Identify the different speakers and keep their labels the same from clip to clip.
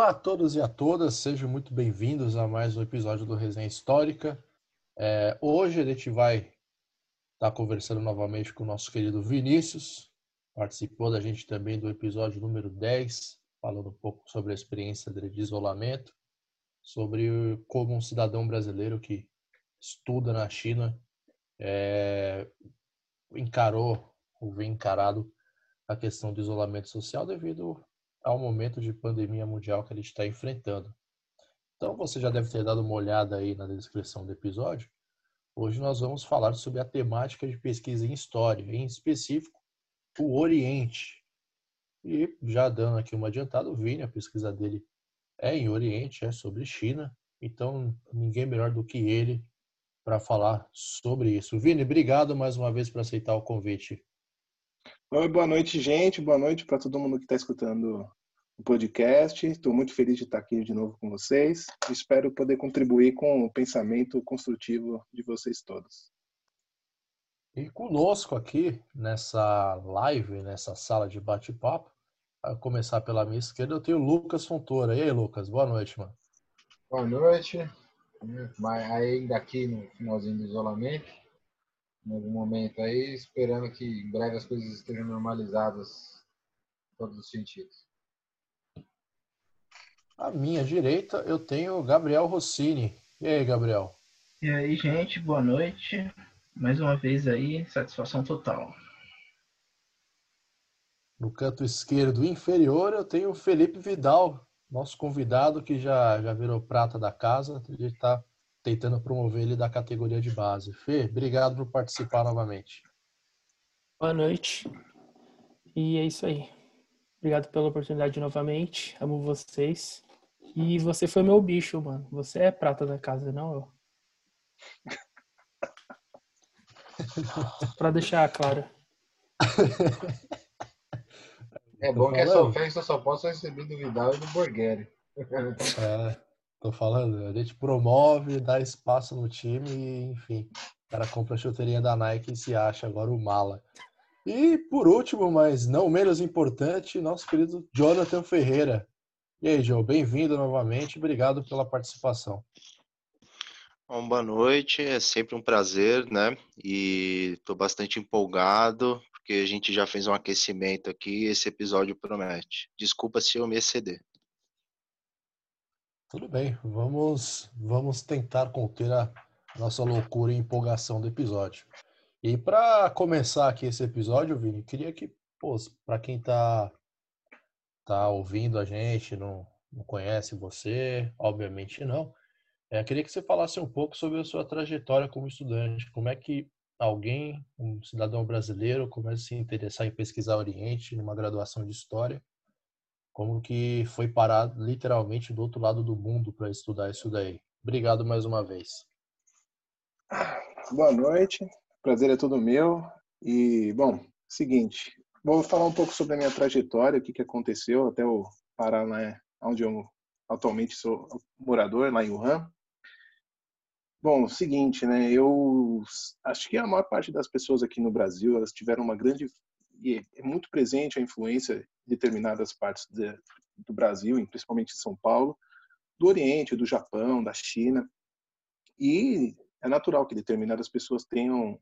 Speaker 1: Olá a todos e a todas, sejam muito bem-vindos a mais um episódio do Resenha Histórica. É, hoje a gente vai estar tá conversando novamente com o nosso querido Vinícius, participou da gente também do episódio número 10, falando um pouco sobre a experiência dele de isolamento, sobre como um cidadão brasileiro que estuda na China é, encarou ou vem encarado a questão do isolamento social devido ao momento de pandemia mundial que a gente está enfrentando. Então você já deve ter dado uma olhada aí na descrição do episódio. Hoje nós vamos falar sobre a temática de pesquisa em história, em específico o Oriente. E já dando aqui uma adiantada, o Vini, a pesquisa dele é em Oriente, é sobre China. Então ninguém melhor do que ele para falar sobre isso. Vini, obrigado mais uma vez por aceitar o convite.
Speaker 2: Oi, boa noite, gente. Boa noite para todo mundo que está escutando o podcast. Estou muito feliz de estar aqui de novo com vocês. Espero poder contribuir com o pensamento construtivo de vocês todos.
Speaker 1: E conosco aqui nessa live, nessa sala de bate-papo, a começar pela minha esquerda, eu tenho o Lucas Fontoura. E aí, Lucas, boa noite, mano.
Speaker 3: Boa noite. Ainda aqui no finalzinho do isolamento em algum momento aí, esperando que em breve as coisas estejam normalizadas em todos os sentidos.
Speaker 1: À minha direita, eu tenho Gabriel Rossini. E aí, Gabriel?
Speaker 4: E aí, gente, boa noite. Mais uma vez aí, satisfação total.
Speaker 1: No canto esquerdo inferior, eu tenho o Felipe Vidal, nosso convidado que já, já virou prata da casa. Ele está tentando promover ele da categoria de base. Fê, obrigado por participar novamente.
Speaker 5: Boa noite. E é isso aí. Obrigado pela oportunidade novamente. Amo vocês. E você foi meu bicho, mano. Você é prata da casa, não eu. pra deixar claro.
Speaker 3: É bom que essa festa só possa receber do Vidal e do Borghetti.
Speaker 1: É. Tô falando, a gente promove, dá espaço no time e, enfim, o cara compra a chuteirinha da Nike e se acha agora o mala. E por último, mas não menos importante, nosso querido Jonathan Ferreira. E aí, João, bem-vindo novamente, obrigado pela participação.
Speaker 6: Bom, boa noite, é sempre um prazer, né? E estou bastante empolgado, porque a gente já fez um aquecimento aqui e esse episódio promete. Desculpa se eu me exceder.
Speaker 1: Tudo bem, vamos, vamos tentar conter a nossa loucura e empolgação do episódio. E para começar aqui esse episódio, Vini, queria que, para quem está tá ouvindo a gente, não, não conhece você, obviamente não, é, queria que você falasse um pouco sobre a sua trajetória como estudante. Como é que alguém, um cidadão brasileiro, começa a se interessar em pesquisar Oriente numa graduação de História como que foi parar literalmente do outro lado do mundo para estudar isso daí. Obrigado mais uma vez.
Speaker 2: Boa noite, prazer é todo meu. E, bom, seguinte, vou falar um pouco sobre a minha trajetória, o que, que aconteceu até eu parar lá onde eu atualmente sou morador, lá em Wuhan. Bom, seguinte, né? Eu acho que a maior parte das pessoas aqui no Brasil elas tiveram uma grande e é muito presente a influência de determinadas partes de, do Brasil, principalmente de São Paulo, do Oriente, do Japão, da China. E é natural que determinadas pessoas tenham,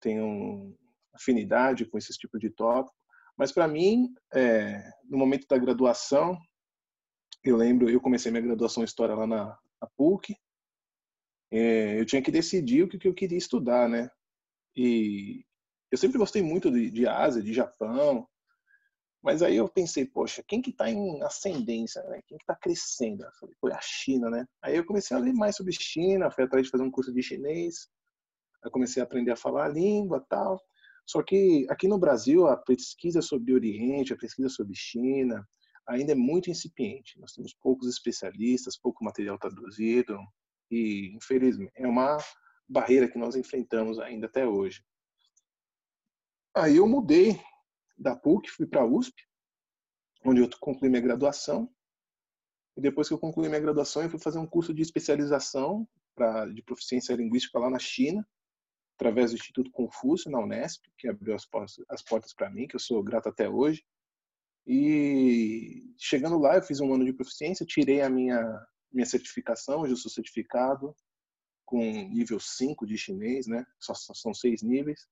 Speaker 2: tenham afinidade com esse tipo de tópico. Mas para mim, é, no momento da graduação, eu lembro, eu comecei minha graduação em História lá na, na PUC, é, eu tinha que decidir o que, que eu queria estudar, né? E eu sempre gostei muito de, de Ásia, de Japão, mas aí eu pensei, poxa, quem que está em ascendência, né? Quem que está crescendo? Eu falei, foi a China, né? Aí eu comecei a ler mais sobre China, fui atrás de fazer um curso de chinês, aí comecei a aprender a falar a língua tal. Só que aqui no Brasil, a pesquisa sobre Oriente, a pesquisa sobre China, ainda é muito incipiente. Nós temos poucos especialistas, pouco material traduzido, e infelizmente é uma barreira que nós enfrentamos ainda até hoje. Aí eu mudei da PUC, fui para a USP, onde eu concluí minha graduação. E depois que eu concluí minha graduação, eu fui fazer um curso de especialização pra, de proficiência linguística lá na China, através do Instituto Confúcio, na Unesp, que abriu as portas, as portas para mim, que eu sou grato até hoje. E chegando lá, eu fiz um ano de proficiência, tirei a minha, minha certificação, hoje eu sou certificado com nível 5 de chinês, né? Só, só são seis níveis.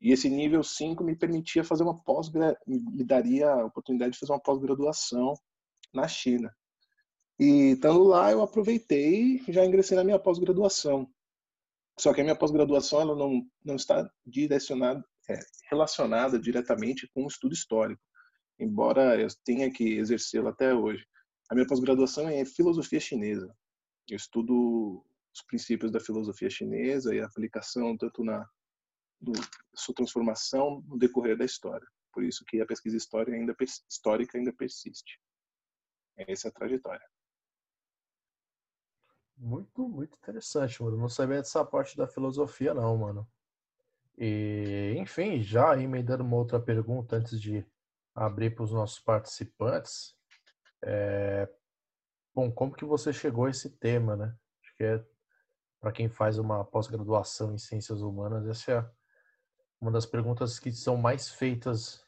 Speaker 2: E esse nível 5 me permitia fazer uma pós me daria a oportunidade de fazer uma pós-graduação na China. E estando lá, eu aproveitei e já ingressei na minha pós-graduação. Só que a minha pós-graduação ela não, não está direcionada, é, relacionada diretamente com o estudo histórico, embora eu tenha que exercê-lo até hoje. A minha pós-graduação é filosofia chinesa. Eu estudo os princípios da filosofia chinesa e a aplicação tanto na sua transformação no decorrer da história. Por isso que a pesquisa histórica ainda, histórica ainda persiste. Essa é a trajetória.
Speaker 1: Muito, muito interessante, mano. Não sabia dessa parte da filosofia, não, mano. E, enfim, já emendando uma outra pergunta antes de abrir para os nossos participantes. É... Bom, como que você chegou a esse tema, né? Acho que é para quem faz uma pós-graduação em ciências humanas, essa é uma das perguntas que são mais feitas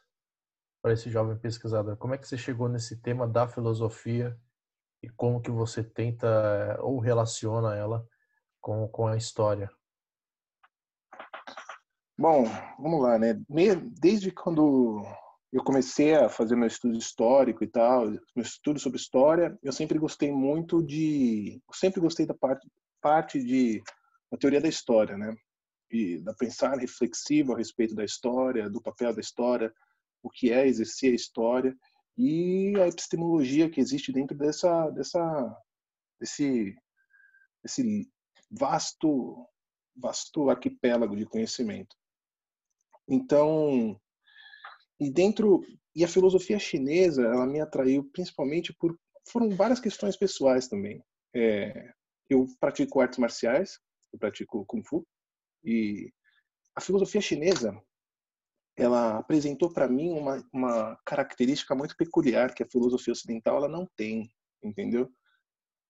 Speaker 1: para esse jovem pesquisador. Como é que você chegou nesse tema da filosofia e como que você tenta eh, ou relaciona ela com, com a história?
Speaker 2: Bom, vamos lá, né? Desde quando eu comecei a fazer meu estudo histórico e tal, meu estudo sobre história, eu sempre gostei muito de, sempre gostei da parte parte de uma teoria da história, né? E da pensar reflexivo a respeito da história, do papel da história, o que é exercer a história e a epistemologia que existe dentro dessa dessa desse desse vasto vasto arquipélago de conhecimento. Então, e dentro e a filosofia chinesa, ela me atraiu principalmente por foram várias questões pessoais também. É, eu pratico artes marciais, eu pratico kung fu e a filosofia chinesa ela apresentou para mim uma, uma característica muito peculiar que a filosofia ocidental ela não tem, entendeu?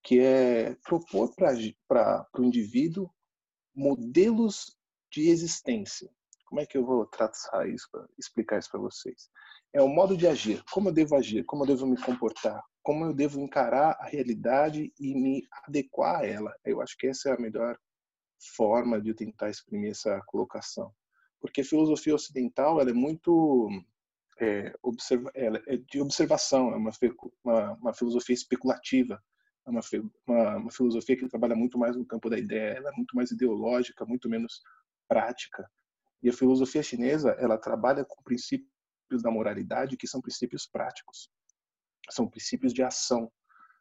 Speaker 2: Que é propor para o indivíduo modelos de existência. Como é que eu vou tratar isso, pra explicar isso para vocês? É o modo de agir, como eu devo agir, como eu devo me comportar, como eu devo encarar a realidade e me adequar a ela. Eu acho que essa é a melhor forma de tentar exprimir essa colocação porque a filosofia ocidental ela é muito é, observa, ela é de observação, é uma, uma, uma filosofia especulativa, é uma, uma, uma, filosofia que trabalha muito mais no campo da ideia, ela é muito mais ideológica, muito menos prática. E a filosofia chinesa ela trabalha com princípios da moralidade que são princípios práticos, são princípios de ação,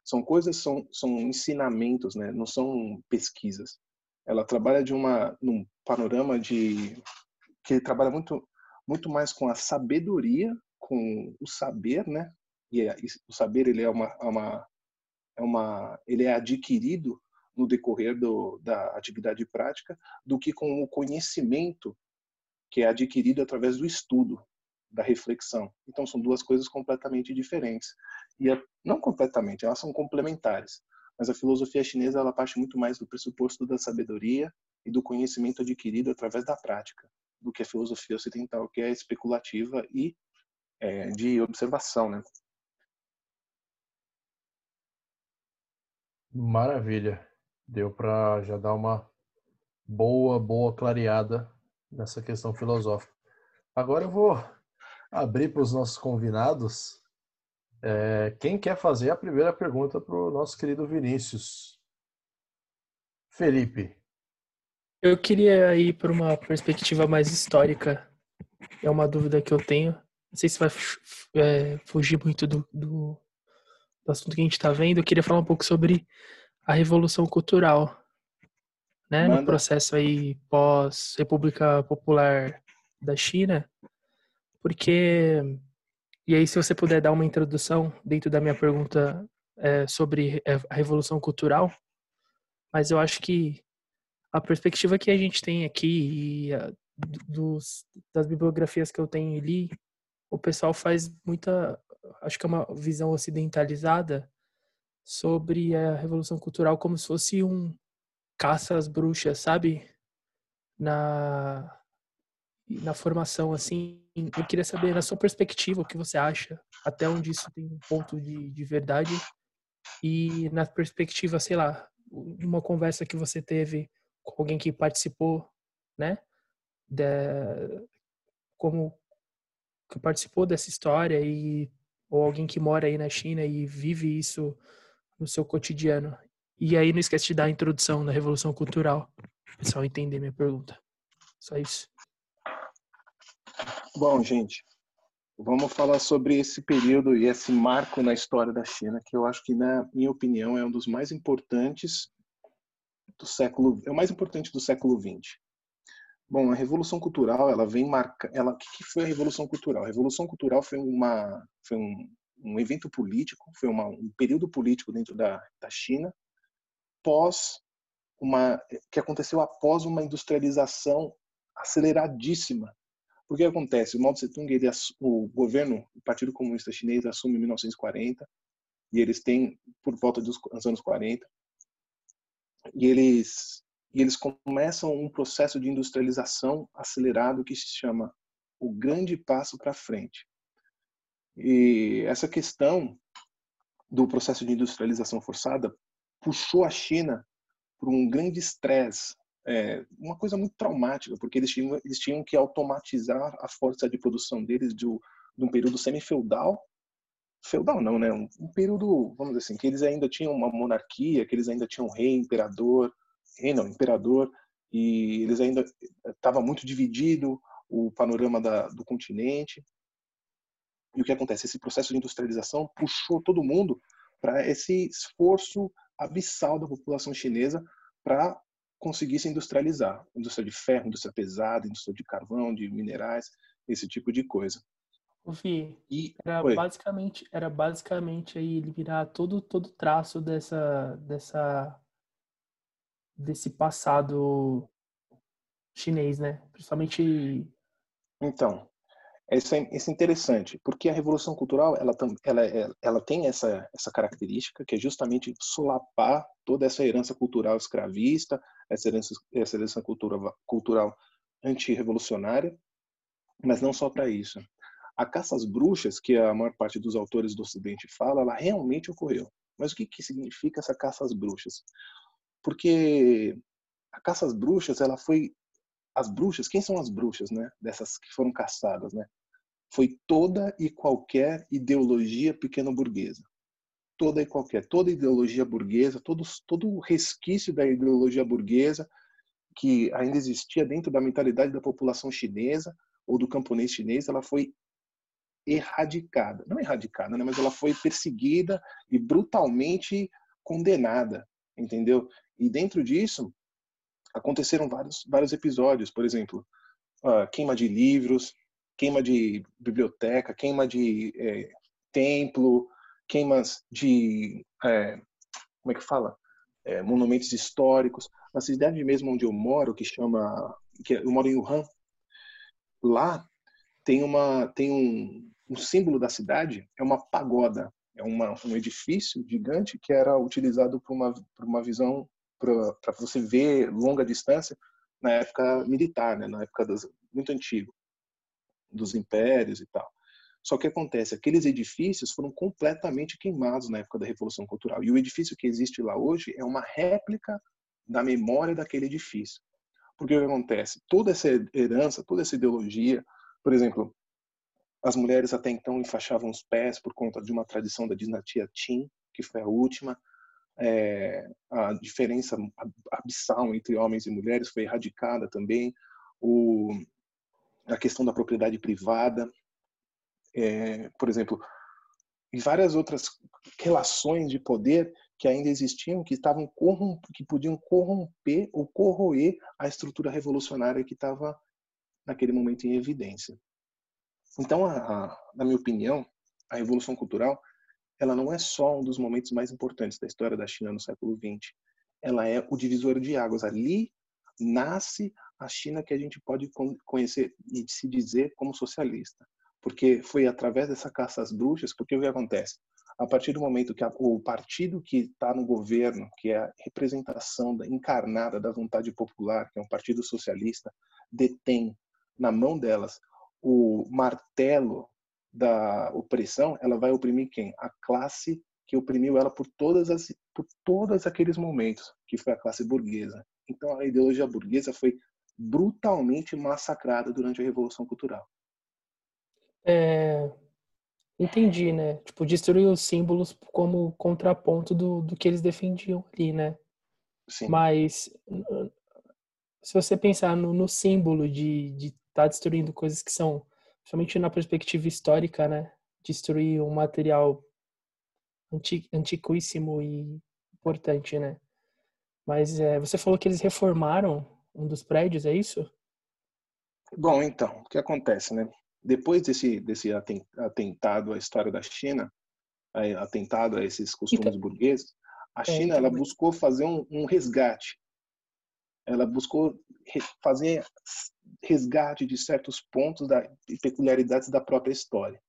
Speaker 2: são coisas, são, são ensinamentos, né? não são pesquisas. Ela trabalha de uma num panorama de que trabalha muito muito mais com a sabedoria, com o saber, né? E é, o saber ele é uma, é uma é uma ele é adquirido no decorrer do, da atividade prática do que com o conhecimento que é adquirido através do estudo, da reflexão. Então são duas coisas completamente diferentes. E é, não completamente, elas são complementares. Mas a filosofia chinesa ela parte muito mais do pressuposto da sabedoria e do conhecimento adquirido através da prática do que a filosofia ocidental, que é especulativa e é, de observação, né?
Speaker 1: Maravilha. Deu para já dar uma boa, boa clareada nessa questão filosófica. Agora eu vou abrir para os nossos convidados. É, quem quer fazer a primeira pergunta para o nosso querido Vinícius? Felipe,
Speaker 5: eu queria ir para uma perspectiva mais histórica. É uma dúvida que eu tenho. Não sei se vai é, fugir muito do, do, do, assunto que a gente está vendo. Eu queria falar um pouco sobre a revolução cultural, né? No processo aí pós República Popular da China, porque e aí se você puder dar uma introdução dentro da minha pergunta é, sobre é, a revolução cultural, mas eu acho que a perspectiva que a gente tem aqui e a, dos, das bibliografias que eu tenho ali, o pessoal faz muita, acho que é uma visão ocidentalizada sobre a revolução cultural como se fosse um caça às bruxas, sabe? Na na formação, assim, eu queria saber, na sua perspectiva, o que você acha, até onde isso tem um ponto de, de verdade, e na perspectiva, sei lá, uma conversa que você teve com alguém que participou, né, de, como que participou dessa história e ou alguém que mora aí na China e vive isso no seu cotidiano. E aí não esquece de dar a introdução da Revolução Cultural, o pessoal entender minha pergunta. Só isso.
Speaker 2: Bom, gente, vamos falar sobre esse período e esse marco na história da China, que eu acho que, na minha opinião, é um dos mais importantes do século, é o mais importante do século XX. Bom, a Revolução Cultural, ela vem marcar, ela, o que foi a Revolução Cultural? A Revolução Cultural foi uma, foi um, um evento político, foi uma, um período político dentro da, da China, pós uma, que aconteceu após uma industrialização aceleradíssima porque acontece? O Mao Tse Tung, ele, o governo, o Partido Comunista Chinês assume em 1940 e eles têm por volta dos anos 40 e eles e eles começam um processo de industrialização acelerado que se chama o grande passo para frente. E essa questão do processo de industrialização forçada puxou a China para um grande estresse é, uma coisa muito traumática, porque eles tinham, eles tinham que automatizar a força de produção deles de, de um período semi-feudal, feudal não, né? Um, um, período, vamos dizer assim, que eles ainda tinham uma monarquia, que eles ainda tinham rei, imperador, rei não, imperador, e eles ainda estava muito dividido o panorama da, do continente. E o que acontece? Esse processo de industrialização puxou todo mundo para esse esforço abissal da população chinesa para conseguir se industrializar. Indústria de ferro, indústria pesada, indústria de carvão, de minerais, esse tipo de coisa.
Speaker 5: O Fih, era basicamente era basicamente aí eliminar todo todo traço dessa dessa desse passado chinês, né? Principalmente
Speaker 2: então, isso é, isso é interessante, porque a revolução cultural ela, ela, é, ela tem essa, essa característica que é justamente solapar toda essa herança cultural escravista, essa herança, essa herança cultura, cultural antirrevolucionária, mas não só para isso. A caça às bruxas, que a maior parte dos autores do Ocidente fala, ela realmente ocorreu. Mas o que, que significa essa caça às bruxas? Porque a caça às bruxas, ela foi as bruxas, quem são as bruxas, né? Dessas que foram caçadas, né? Foi toda e qualquer ideologia pequeno-burguesa. Toda e qualquer, toda ideologia burguesa, todo, todo resquício da ideologia burguesa que ainda existia dentro da mentalidade da população chinesa ou do camponês chinês, ela foi erradicada. Não erradicada, né? mas ela foi perseguida e brutalmente condenada, entendeu? E dentro disso, aconteceram vários, vários episódios, por exemplo, uh, queima de livros, queima de biblioteca, queima de é, templo, queimas de é, como é que fala, é, monumentos históricos. Na cidade mesmo onde eu moro, que chama, que eu moro em Wuhan, lá tem uma tem um, um símbolo da cidade é uma pagoda, é uma, um edifício gigante que era utilizado por uma por uma visão para você ver longa distância na época militar, né, na época das, muito antigo, dos impérios e tal. Só que acontece, aqueles edifícios foram completamente queimados na época da Revolução Cultural. E o edifício que existe lá hoje é uma réplica da memória daquele edifício. Porque o que acontece? Toda essa herança, toda essa ideologia, por exemplo, as mulheres até então enfaixavam os pés por conta de uma tradição da dinastia Qin, que foi a última é, a diferença abissal entre homens e mulheres foi erradicada também, o, a questão da propriedade privada, é, por exemplo, e várias outras relações de poder que ainda existiam, que estavam que podiam corromper ou corroer a estrutura revolucionária que estava naquele momento em evidência. Então, a, a, na minha opinião, a revolução cultural ela não é só um dos momentos mais importantes da história da China no século XX. Ela é o divisor de águas. Ali nasce a China que a gente pode conhecer e se dizer como socialista. Porque foi através dessa caça às bruxas, porque o que acontece? A partir do momento que a, o partido que está no governo, que é a representação da, encarnada da vontade popular, que é um partido socialista, detém na mão delas o martelo da opressão, ela vai oprimir quem? A classe que oprimiu ela por todas as por todos aqueles momentos, que foi a classe burguesa. Então a ideologia burguesa foi brutalmente massacrada durante a Revolução Cultural.
Speaker 5: É, entendi, né? Tipo, destruir os símbolos como contraponto do, do que eles defendiam ali, né?
Speaker 2: Sim.
Speaker 5: Mas se você pensar no, no símbolo de estar de tá destruindo coisas que são, somente na perspectiva histórica, né? Destruir um material anti, antiquíssimo e importante, né? Mas é, você falou que eles reformaram um dos prédios, é isso?
Speaker 2: Bom, então, o que acontece, né? Depois desse, desse atentado à história da China, atentado a esses costumes então, burgueses, a é, China é, então, ela buscou fazer um, um resgate. Ela buscou fazer resgate de certos pontos da, e peculiaridades da própria história.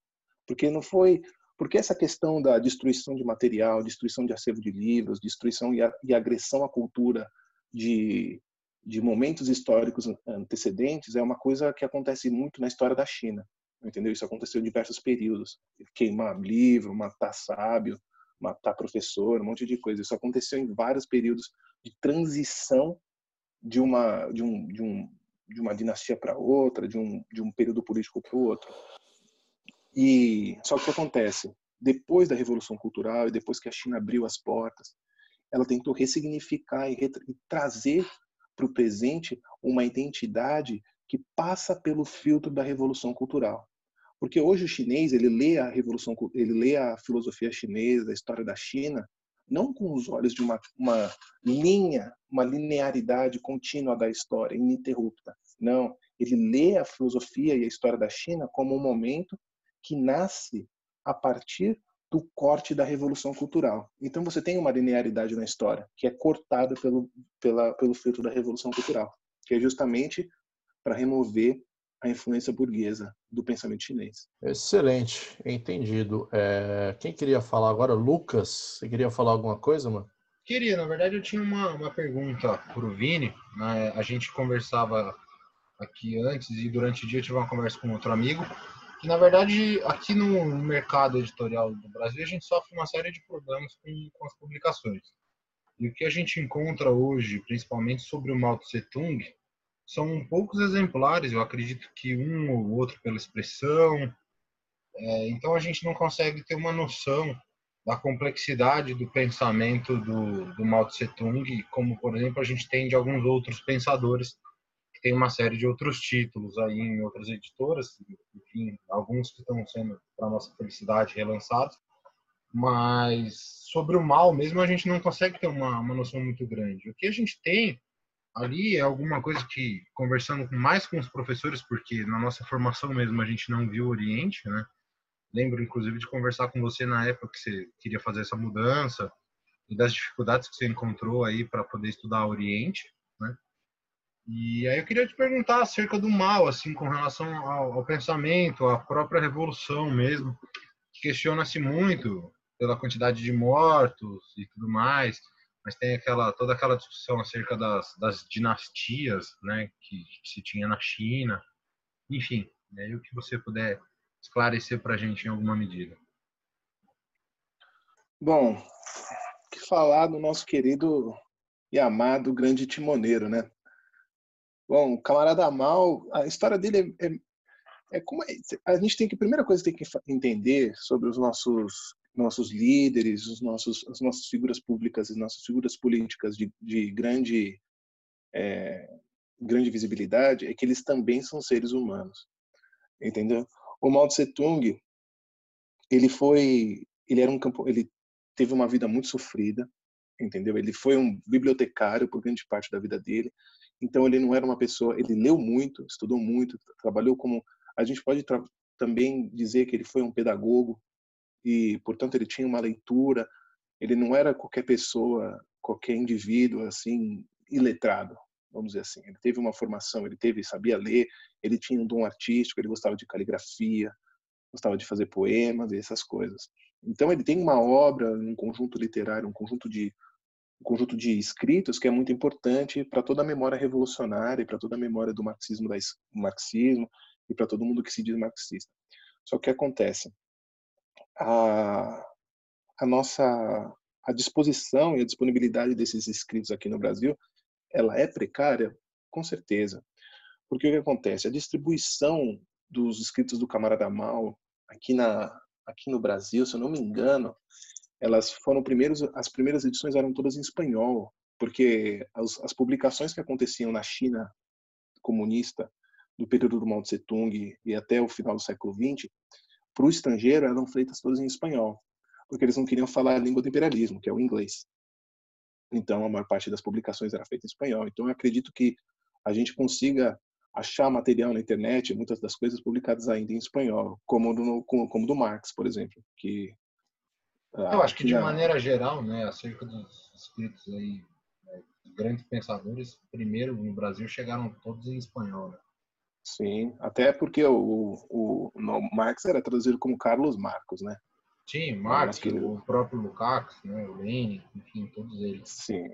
Speaker 2: Porque não foi porque essa questão da destruição de material, destruição de acervo de livros, destruição e, a, e agressão à cultura de, de momentos históricos antecedentes é uma coisa que acontece muito na história da China. Entendeu? Isso aconteceu em diversos períodos. Queimar livro, matar sábio, matar professor, um monte de coisa. Isso aconteceu em vários períodos de transição de uma de um, de um de uma dinastia para outra, de um de um período político para o outro. E só que o que acontece? Depois da Revolução Cultural e depois que a China abriu as portas, ela tentou ressignificar e, e trazer para o presente uma identidade que passa pelo filtro da Revolução Cultural. Porque hoje o chinês ele lê a revolução, ele lê a filosofia chinesa, a história da China, não com os olhos de uma, uma linha, uma linearidade contínua da história, ininterrupta. Não, ele lê a filosofia e a história da China como um momento que nasce a partir do corte da revolução cultural. Então você tem uma linearidade na história que é cortada pelo pela, pelo filtro da revolução cultural, que é justamente para remover a influência burguesa do pensamento chinês.
Speaker 1: Excelente, entendido. É, quem queria falar agora? Lucas, você queria falar alguma coisa, mano?
Speaker 3: Queria, na verdade eu tinha uma, uma pergunta para o Vini. Né? A gente conversava aqui antes e durante o dia eu tive uma conversa com outro amigo que na verdade aqui no mercado editorial do Brasil a gente sofre uma série de problemas com, com as publicações. E o que a gente encontra hoje, principalmente sobre o Mao Tse Tung, são poucos exemplares, eu acredito que um ou outro pela expressão. É, então a gente não consegue ter uma noção da complexidade do pensamento do, do Mao Tse Tung, como por exemplo a gente tem de alguns outros pensadores tem uma série de outros títulos aí em outras editoras, enfim, alguns que estão sendo, para nossa felicidade, relançados. Mas sobre o mal mesmo, a gente não consegue ter uma, uma noção muito grande. O que a gente tem ali é alguma coisa que, conversando mais com os professores, porque na nossa formação mesmo a gente não viu o Oriente, né? Lembro, inclusive, de conversar com você na época que você queria fazer essa mudança e das dificuldades que você encontrou aí para poder estudar o Oriente, né? E aí eu queria te perguntar acerca do mal, assim, com relação ao, ao pensamento, à própria revolução mesmo. Questiona-se muito pela quantidade de mortos e tudo mais, mas tem aquela toda aquela discussão acerca das, das dinastias, né, que, que se tinha na China. Enfim, aí o que você puder esclarecer para a gente em alguma medida.
Speaker 2: Bom, que falar do nosso querido e amado grande timoneiro, né? Bom, o camarada mal, a história dele é, é, é como é, a gente tem que a primeira coisa que tem que entender sobre os nossos nossos líderes, os nossos as nossas figuras públicas e nossas figuras políticas de, de grande é, grande visibilidade é que eles também são seres humanos, entendeu? O Mao Tse Tung ele foi ele era um campo ele teve uma vida muito sofrida, entendeu? Ele foi um bibliotecário por grande parte da vida dele. Então ele não era uma pessoa, ele leu muito, estudou muito, trabalhou como a gente pode também dizer que ele foi um pedagogo e, portanto, ele tinha uma leitura, ele não era qualquer pessoa, qualquer indivíduo assim iletrado, vamos dizer assim. Ele teve uma formação, ele teve, sabia ler, ele tinha um dom artístico, ele gostava de caligrafia, gostava de fazer poemas e essas coisas. Então ele tem uma obra, um conjunto literário, um conjunto de um conjunto de escritos que é muito importante para toda a memória revolucionária para toda a memória do marxismo, do marxismo e para todo mundo que se diz marxista. Só que acontece, a, a nossa a disposição e a disponibilidade desses escritos aqui no Brasil, ela é precária, com certeza. Porque o que acontece? A distribuição dos escritos do Camarada Mal aqui na aqui no Brasil, se eu não me engano, elas foram primeiros as primeiras edições eram todas em espanhol, porque as, as publicações que aconteciam na China comunista do período do Mao Tse Tung e até o final do século XX, para o estrangeiro eram feitas todas em espanhol, porque eles não queriam falar a língua do imperialismo, que é o inglês. Então, a maior parte das publicações era feita em espanhol. Então, eu acredito que a gente consiga achar material na internet, muitas das coisas publicadas ainda em espanhol, como do, como do Marx, por exemplo, que
Speaker 3: ah, eu acho que de maneira geral, né, acerca dos escritos aí, né, grandes pensadores, primeiro no Brasil chegaram todos em espanhol, né?
Speaker 2: Sim, até porque o, o, o Marx era traduzido como Carlos Marcos, né?
Speaker 3: Sim, Marx, que... o próprio Lukács, né, o Lenin, enfim, todos eles.
Speaker 2: Sim.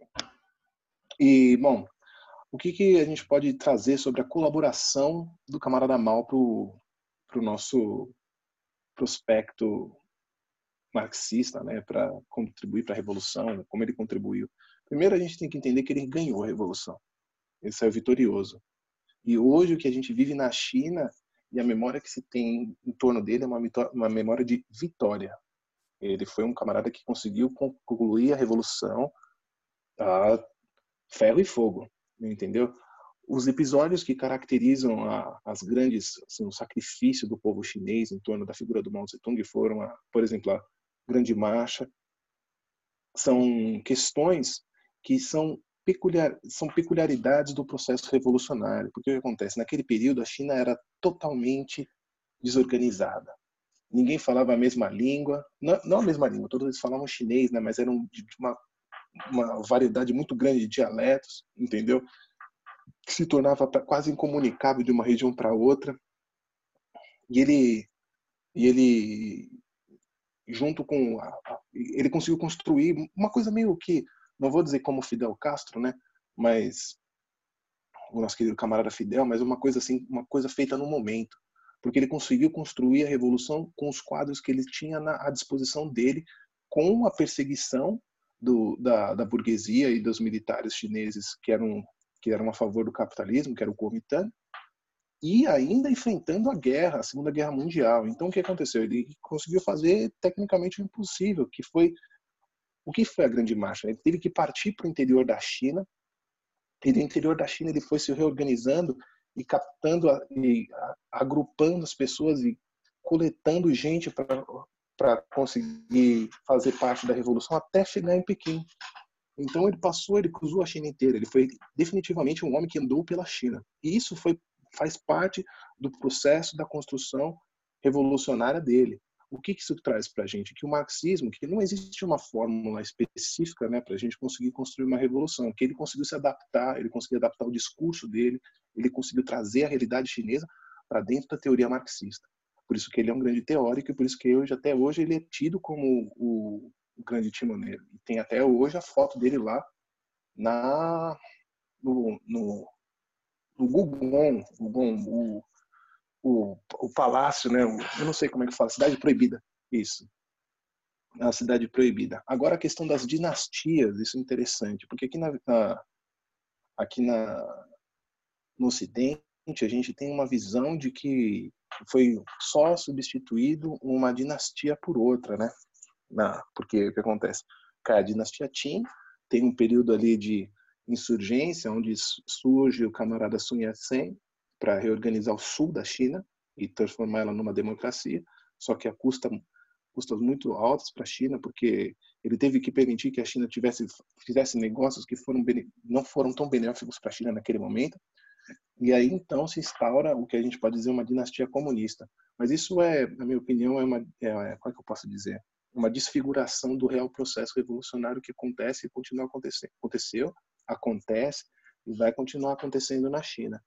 Speaker 2: E, bom, o que, que a gente pode trazer sobre a colaboração do camarada Mal para o nosso prospecto marxista, né, para contribuir para a revolução, como ele contribuiu? Primeiro, a gente tem que entender que ele ganhou a revolução. Ele saiu vitorioso. E hoje o que a gente vive na China e a memória que se tem em torno dele é uma, uma memória de vitória. Ele foi um camarada que conseguiu concluir a revolução a ferro e fogo, entendeu? Os episódios que caracterizam a, as grandes, assim, o sacrifício do povo chinês em torno da figura do Mao Zedong foram, a, por exemplo, a Grande Marcha. São questões que são peculiar, são peculiaridades do processo revolucionário. Porque o que acontece? Naquele período, a China era totalmente desorganizada. Ninguém falava a mesma língua, não, não a mesma língua, todos eles falavam chinês, né? mas era de uma, uma variedade muito grande de dialetos, entendeu? Que se tornava quase incomunicável de uma região para outra. E ele, e ele junto com a, ele conseguiu construir uma coisa meio que não vou dizer como Fidel Castro, né? Mas o nosso querido camarada Fidel, mas uma coisa assim, uma coisa feita no momento, porque ele conseguiu construir a revolução com os quadros que ele tinha na, à disposição dele, com a perseguição do, da, da burguesia e dos militares chineses que eram que eram a favor do capitalismo, que era o Kuomintang, e ainda enfrentando a guerra, a Segunda Guerra Mundial. Então o que aconteceu? Ele conseguiu fazer tecnicamente o impossível, que foi o que foi a Grande Marcha? Ele teve que partir para o interior da China, e do interior da China ele foi se reorganizando e captando e agrupando as pessoas e coletando gente para conseguir fazer parte da revolução até chegar em Pequim. Então ele passou, ele cruzou a China inteira. Ele foi definitivamente um homem que andou pela China. E isso foi faz parte do processo da construção revolucionária dele. O que isso traz para a gente? Que o marxismo, que não existe uma fórmula específica né, para a gente conseguir construir uma revolução, que ele conseguiu se adaptar, ele conseguiu adaptar o discurso dele, ele conseguiu trazer a realidade chinesa para dentro da teoria marxista. Por isso que ele é um grande teórico e por isso que hoje, até hoje ele é tido como o, o grande timoneiro. E tem até hoje a foto dele lá na no, no, no Gugon, Gugon o, o, o palácio, né? Eu não sei como é que fala, cidade proibida. Isso. A cidade proibida. Agora a questão das dinastias, isso é interessante, porque aqui na, na aqui na no Ocidente a gente tem uma visão de que foi só substituído uma dinastia por outra, né? Na, porque o que acontece? Cai a dinastia Qin, tem um período ali de insurgência, onde surge o camarada Sun Yat-sen, para reorganizar o sul da China e transformar ela numa democracia, só que a custa custas muito altas para a China, porque ele teve que permitir que a China tivesse fizesse negócios que foram não foram tão benéficos para a China naquele momento. E aí então se instaura o que a gente pode dizer uma dinastia comunista. Mas isso é, na minha opinião, é uma é, é como é que eu posso dizer? Uma desfiguração do real processo revolucionário que acontece e continua acontecendo. Aconteceu, acontece e vai continuar acontecendo na China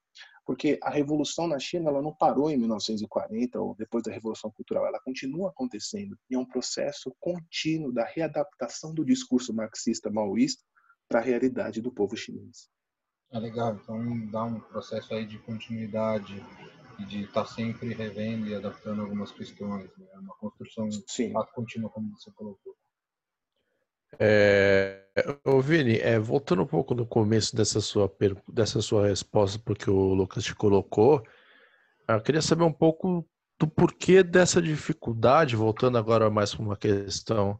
Speaker 2: porque a revolução na China ela não parou em 1940 ou depois da revolução cultural, ela continua acontecendo e é um processo contínuo da readaptação do discurso marxista maoísta para a realidade do povo chinês.
Speaker 3: É legal, então dá um processo aí de continuidade e de estar tá sempre revendo e adaptando algumas questões, né? uma construção Sim. contínua, como você colocou.
Speaker 1: É, ô Vini, é, voltando um pouco no começo dessa sua, dessa sua resposta porque o Lucas te colocou, eu queria saber um pouco do porquê dessa dificuldade, voltando agora mais para uma questão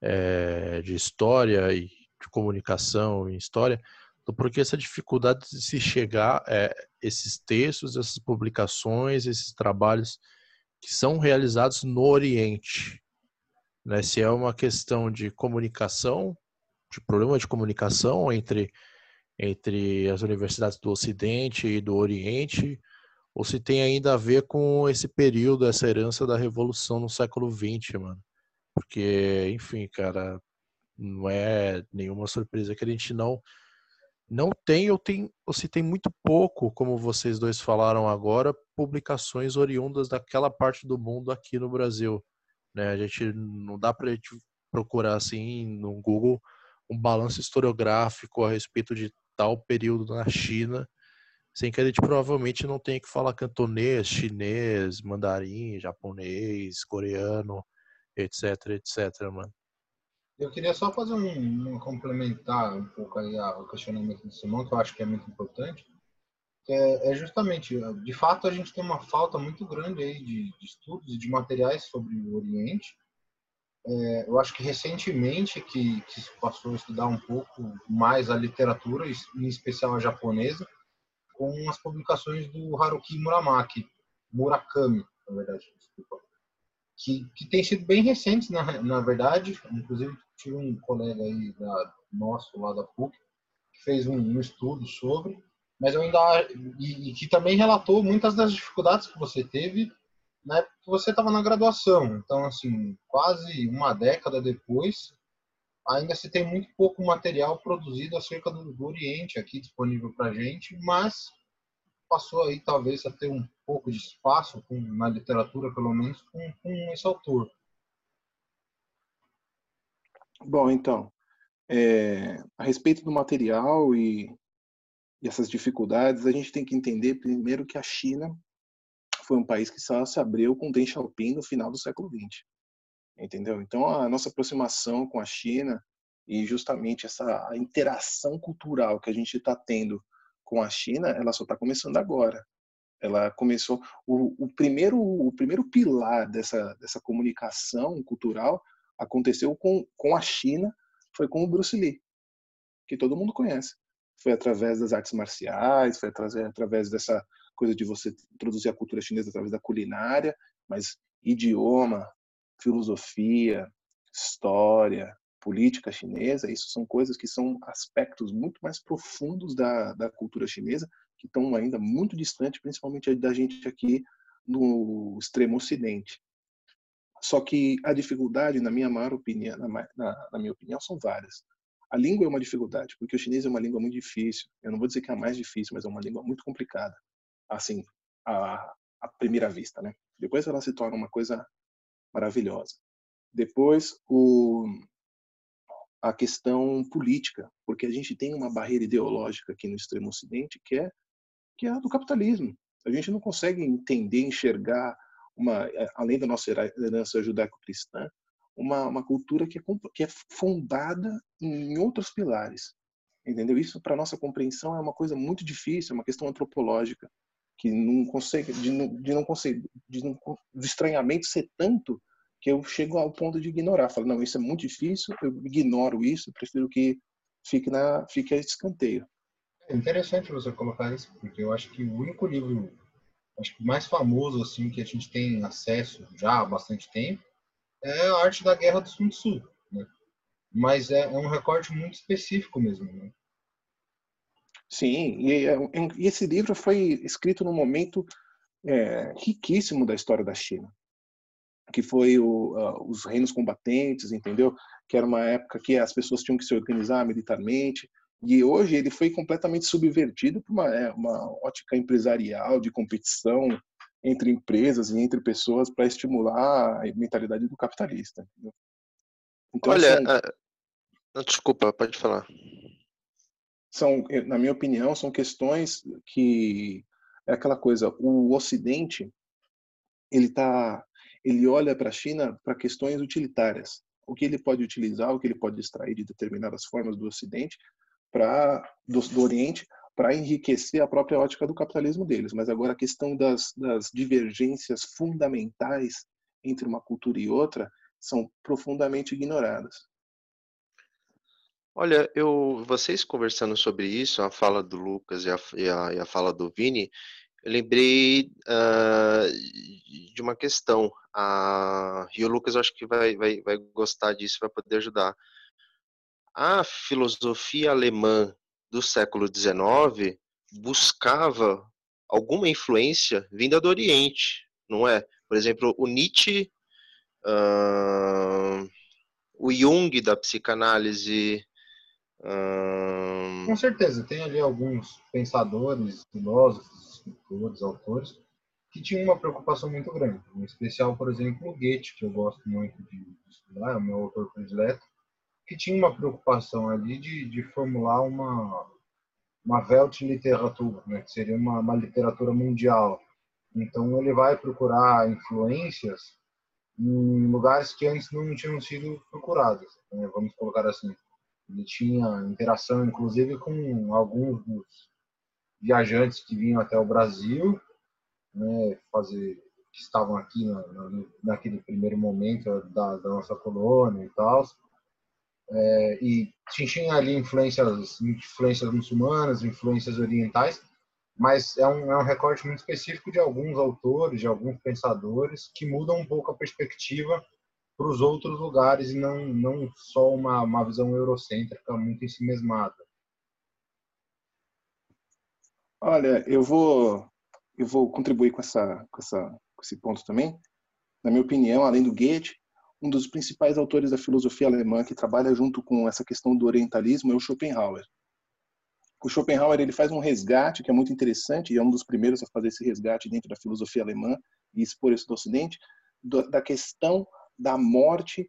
Speaker 1: é, de história e de comunicação em história, do porquê essa dificuldade de se chegar é, esses textos, essas publicações, esses trabalhos que são realizados no Oriente. Né? Se é uma questão de comunicação, de problema de comunicação entre, entre as universidades do Ocidente e do Oriente, ou se tem ainda a ver com esse período, essa herança da Revolução no século XX, mano. Porque, enfim, cara, não é nenhuma surpresa que a gente não não tem ou tem ou se tem muito pouco, como vocês dois falaram agora, publicações oriundas daquela parte do mundo aqui no Brasil. Né? A gente não dá para procurar assim no Google um balanço historiográfico a respeito de tal período na China, sem que a gente provavelmente não tenha que falar cantonês, chinês, mandarim, japonês, coreano, etc, etc, mano.
Speaker 3: Eu queria só fazer um, um complementar um pouco aí o questionamento do Simão, que eu acho que é muito importante, é, é, justamente, de fato, a gente tem uma falta muito grande aí de, de estudos e de materiais sobre o Oriente. É, eu acho que recentemente que, que se passou a estudar um pouco mais a literatura, em especial a japonesa, com as publicações do Haruki Muramaki, Murakami, na verdade, desculpa, que, que tem sido bem recentes, na, na verdade. Inclusive, tive um colega aí da, nosso lá da PUC que fez um, um estudo sobre mas eu ainda e, e, que também relatou muitas das dificuldades que você teve na época que você estava na graduação. Então, assim, quase uma década depois, ainda se tem muito pouco material produzido acerca do, do Oriente aqui disponível para gente, mas passou aí talvez a ter um pouco de espaço com, na literatura, pelo menos, com, com esse autor.
Speaker 2: Bom, então, é, a respeito do material e e essas dificuldades, a gente tem que entender primeiro que a China foi um país que só se abriu com Deng Xiaoping no final do século XX. Entendeu? Então, a nossa aproximação com a China e justamente essa interação cultural que a gente está tendo com a China, ela só está começando agora. Ela começou o, o, primeiro o primeiro pilar dessa dessa comunicação cultural aconteceu com com a China, foi com o Bruce Lee, que todo mundo conhece foi através das artes marciais, foi através dessa coisa de você introduzir a cultura chinesa através da culinária, mas idioma, filosofia, história, política chinesa, isso são coisas que são aspectos muito mais profundos da, da cultura chinesa, que estão ainda muito distantes, principalmente da gente aqui no extremo ocidente. Só que a dificuldade, na minha maior opinião, na, na, na minha opinião, são várias. A língua é uma dificuldade, porque o chinês é uma língua muito difícil. Eu não vou dizer que é a mais difícil, mas é uma língua muito complicada, assim, à, à primeira vista, né? Depois ela se torna uma coisa maravilhosa. Depois, o, a questão política, porque a gente tem uma barreira ideológica aqui no extremo ocidente que é que é a do capitalismo. A gente não consegue entender, enxergar uma além da nossa herança judaico-cristã, uma, uma cultura que é, que é fundada em outros pilares. Entendeu? Isso, para nossa compreensão, é uma coisa muito difícil, é uma questão antropológica, que não consegue, de não, de não conseguir, de, não, de estranhamento ser tanto que eu chego ao ponto de ignorar. Falo, não, isso é muito difícil, eu ignoro isso, prefiro que fique, na, fique a escanteio.
Speaker 3: É interessante você colocar isso, porque eu acho que o único livro acho que mais famoso assim que a gente tem acesso já há bastante tempo é a arte da guerra do Sun Tzu, né? mas é, é, um recorte muito específico mesmo. Né?
Speaker 2: Sim, e, é, e, esse livro foi escrito num momento é, riquíssimo da história da China, que foi o, uh, os reinos combatentes, entendeu? Que era uma época que as pessoas tinham que se organizar militarmente, e hoje ele foi completamente subvertido por uma, é, uma ótica empresarial de competição entre empresas e entre pessoas para estimular a mentalidade do capitalista.
Speaker 6: Então, Olha, assim, a... desculpa, pode falar.
Speaker 2: são, na minha opinião, são questões que é aquela coisa, o Ocidente ele tá, ele olha para a China para questões utilitárias, o que ele pode utilizar, o que ele pode extrair de determinadas formas do Ocidente para do, do Oriente para enriquecer a própria ótica do capitalismo deles. Mas agora a questão das, das divergências fundamentais entre uma cultura e outra são profundamente ignoradas.
Speaker 6: Olha, eu, vocês conversando sobre isso, a fala do Lucas e a, e a, e a fala do Vini, eu lembrei uh, de uma questão. Uh, e o Lucas acho que vai, vai, vai gostar disso, vai poder ajudar. A filosofia alemã do século XIX buscava alguma influência vinda do Oriente, não é? Por exemplo, o Nietzsche, uh, o Jung da psicanálise,
Speaker 3: com certeza, tem ali alguns pensadores, filósofos, escritores, autores, que tinham uma preocupação muito grande. Em especial, por exemplo, o Goethe, que eu gosto muito de estudar, é o meu autor predileto, que tinha uma preocupação ali de, de formular uma, uma Weltliteratur, né, que seria uma, uma literatura mundial. Então, ele vai procurar influências em lugares que antes não tinham sido procuradas, né, vamos colocar assim. Ele tinha interação, inclusive, com alguns dos viajantes que vinham até o Brasil, né, fazer que estavam aqui na, na, naquele primeiro momento da, da nossa colônia e tal. É, e tinha ali influências, influências muçulmanas, influências orientais, mas é um, é um recorte muito específico de alguns autores, de alguns pensadores, que mudam um pouco a perspectiva para os outros lugares e não, não só uma, uma visão eurocêntrica muito ensimesmada.
Speaker 2: Olha, eu vou eu vou contribuir com essa com essa com esse ponto também. Na minha opinião, além do Goethe, um dos principais autores da filosofia alemã que trabalha junto com essa questão do orientalismo é o Schopenhauer. O Schopenhauer ele faz um resgate que é muito interessante e é um dos primeiros a fazer esse resgate dentro da filosofia alemã e expor isso do Ocidente da questão da morte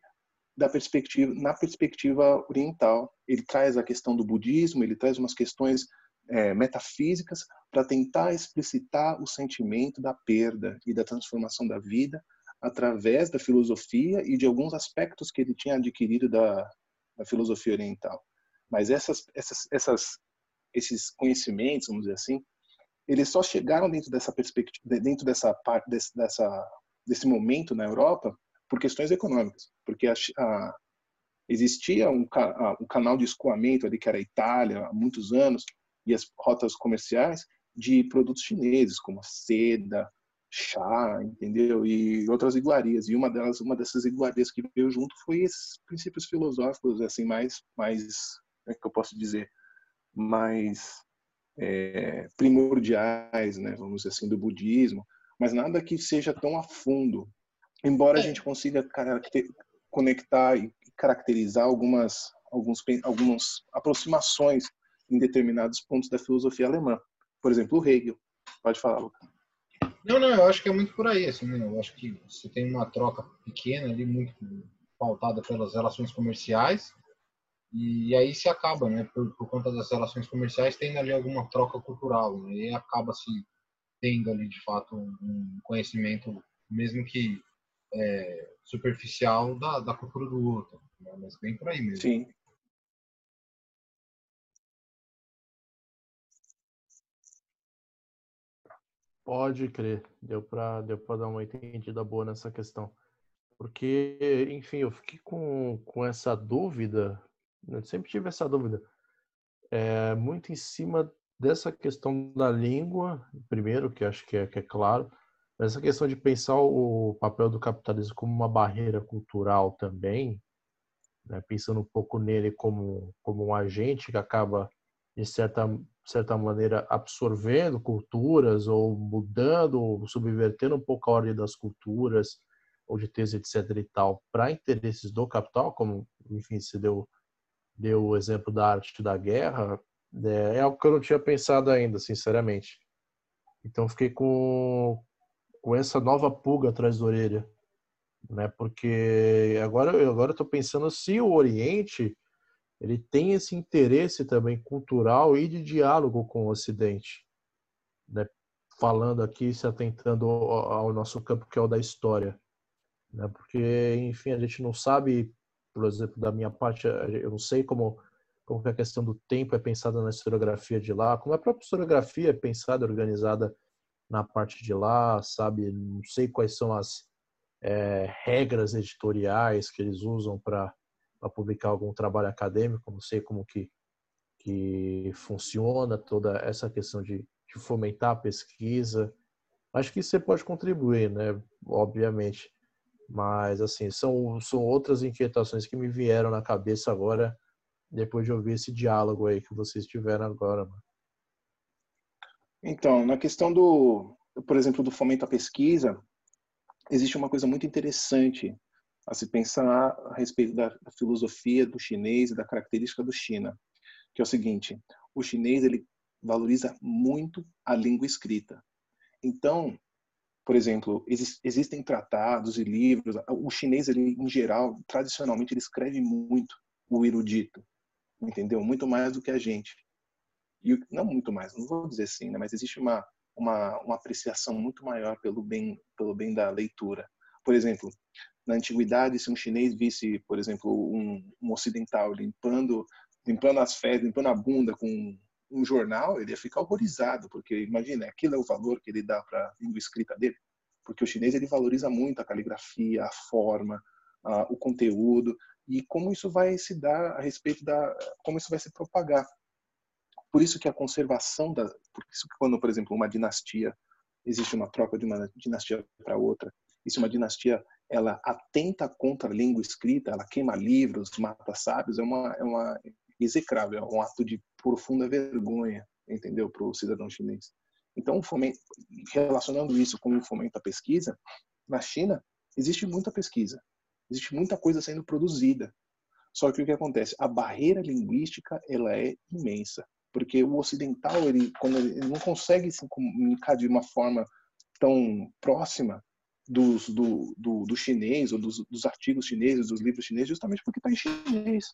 Speaker 2: da perspectiva na perspectiva oriental. Ele traz a questão do budismo, ele traz umas questões é, metafísicas para tentar explicitar o sentimento da perda e da transformação da vida através da filosofia e de alguns aspectos que ele tinha adquirido da, da filosofia oriental. Mas essas, essas, essas, esses conhecimentos, vamos dizer assim, eles só chegaram dentro dessa perspectiva, dentro dessa parte desse, dessa, desse momento na Europa por questões econômicas, porque a, a, existia um, a, um, canal de escoamento ali que era a Itália há muitos anos e as rotas comerciais de produtos chineses como seda, chá, entendeu? E outras iguarias. E uma delas, uma dessas iguarias que veio junto foi esses princípios filosóficos assim mais mais, como é que eu posso dizer, mais é, primordiais, né, vamos dizer assim, do budismo, mas nada que seja tão a fundo embora a é. gente consiga conectar e caracterizar algumas, alguns, algumas aproximações em determinados pontos da filosofia alemã. Por exemplo, o Hegel. Pode falar, Luca.
Speaker 3: Não, não, eu acho que é muito por aí. Assim, né? Eu acho que você tem uma troca pequena ali, muito pautada pelas relações comerciais, e aí se acaba, né? Por, por conta das relações comerciais, tem ali alguma troca cultural, né? e acaba se tendo ali, de fato, um conhecimento, mesmo que é, superficial da, da cultura do outro. Né? Mas bem por aí mesmo.
Speaker 2: Sim.
Speaker 1: Pode crer, deu para deu dar uma entendida boa nessa questão. Porque, enfim, eu fiquei com, com essa dúvida, sempre tive essa dúvida, é, muito em cima dessa questão da língua, primeiro, que acho que é, que é claro, essa questão de pensar o papel do capitalismo como uma barreira cultural também, né, pensando um pouco nele como, como um agente que acaba, de certa, certa maneira, absorvendo culturas ou mudando, ou subvertendo um pouco a ordem das culturas, ou de tese, etc. e tal, para interesses do capital, como, enfim, se deu, deu o exemplo da arte da guerra, é, é algo que eu não tinha pensado ainda, sinceramente. Então, fiquei com, com essa nova pulga atrás da orelha, né? Porque agora, agora eu estou pensando se o Oriente ele tem esse interesse também cultural e de diálogo com o Ocidente, né? falando aqui, se atentando ao nosso campo que é o da história, né? porque, enfim, a gente não sabe, por exemplo, da minha parte, eu não sei como como a questão do tempo é pensada na historiografia de lá, como a própria historiografia é pensada, organizada na parte de lá, sabe? Não sei quais são as é, regras editoriais que eles usam para publicar algum trabalho acadêmico, não sei como que, que funciona toda essa questão de, de fomentar a pesquisa. Acho que você pode contribuir, né? Obviamente. Mas, assim, são, são outras inquietações que me vieram na cabeça agora, depois de ouvir esse diálogo aí que vocês tiveram agora.
Speaker 2: Então, na questão do, por exemplo, do fomento à pesquisa, existe uma coisa muito interessante a se pensar a respeito da, filosofia do chinês e da característica do China, que é o seguinte: o chinês ele valoriza muito a língua escrita. Então, por exemplo, existem tratados e livros. O chinês, ele, em geral, tradicionalmente, ele escreve muito o erudito, entendeu? Muito mais do que a gente. E não muito mais, não vou dizer assim, né? mas existe uma, uma, uma apreciação muito maior pelo bem, pelo bem da leitura. Por exemplo, na antiguidade, se um chinês visse, por exemplo, um, um ocidental limpando, limpando as fezes, limpando a bunda com um jornal, ele ia ficar horrorizado, porque imagina, aquilo é o valor que ele dá para a língua escrita dele, porque o chinês ele valoriza muito a caligrafia, a forma, a, o conteúdo e como isso vai se dar a respeito da como isso vai se propagar. Por isso que a conservação da, por isso que quando, por exemplo, uma dinastia existe uma troca de uma dinastia para outra, e se uma dinastia ela atenta contra a língua escrita, ela queima livros, mata sábios, é uma é uma execrável, é um ato de profunda vergonha, entendeu, para o cidadão chinês. Então, relacionando isso com o fomento à pesquisa, na China existe muita pesquisa, existe muita coisa sendo produzida. Só que o que acontece? A barreira linguística ela é imensa porque o ocidental ele quando ele não consegue se comunicar de uma forma tão próxima dos, do, do, do chinês ou dos, dos, artigos chineses, dos livros chineses, justamente porque está em chinês,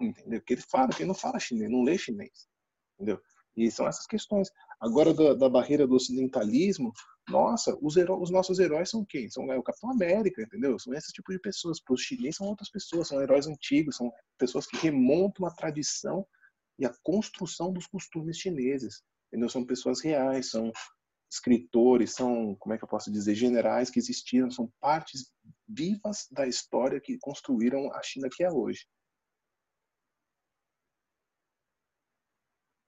Speaker 2: entendeu? Porque ele fala, que ele não fala chinês, não lê chinês, entendeu? E são essas questões. Agora da, da barreira do ocidentalismo, nossa, os, os nossos heróis são quem? São é, o Capitão América, entendeu? São esse tipo de pessoas. Para os chineses são outras pessoas, são heróis antigos, são pessoas que remontam a tradição e a construção dos costumes chineses. Entendeu? São pessoas reais, são escritores, são, como é que eu posso dizer, generais que existiram, são partes vivas da história que construíram a China que é hoje.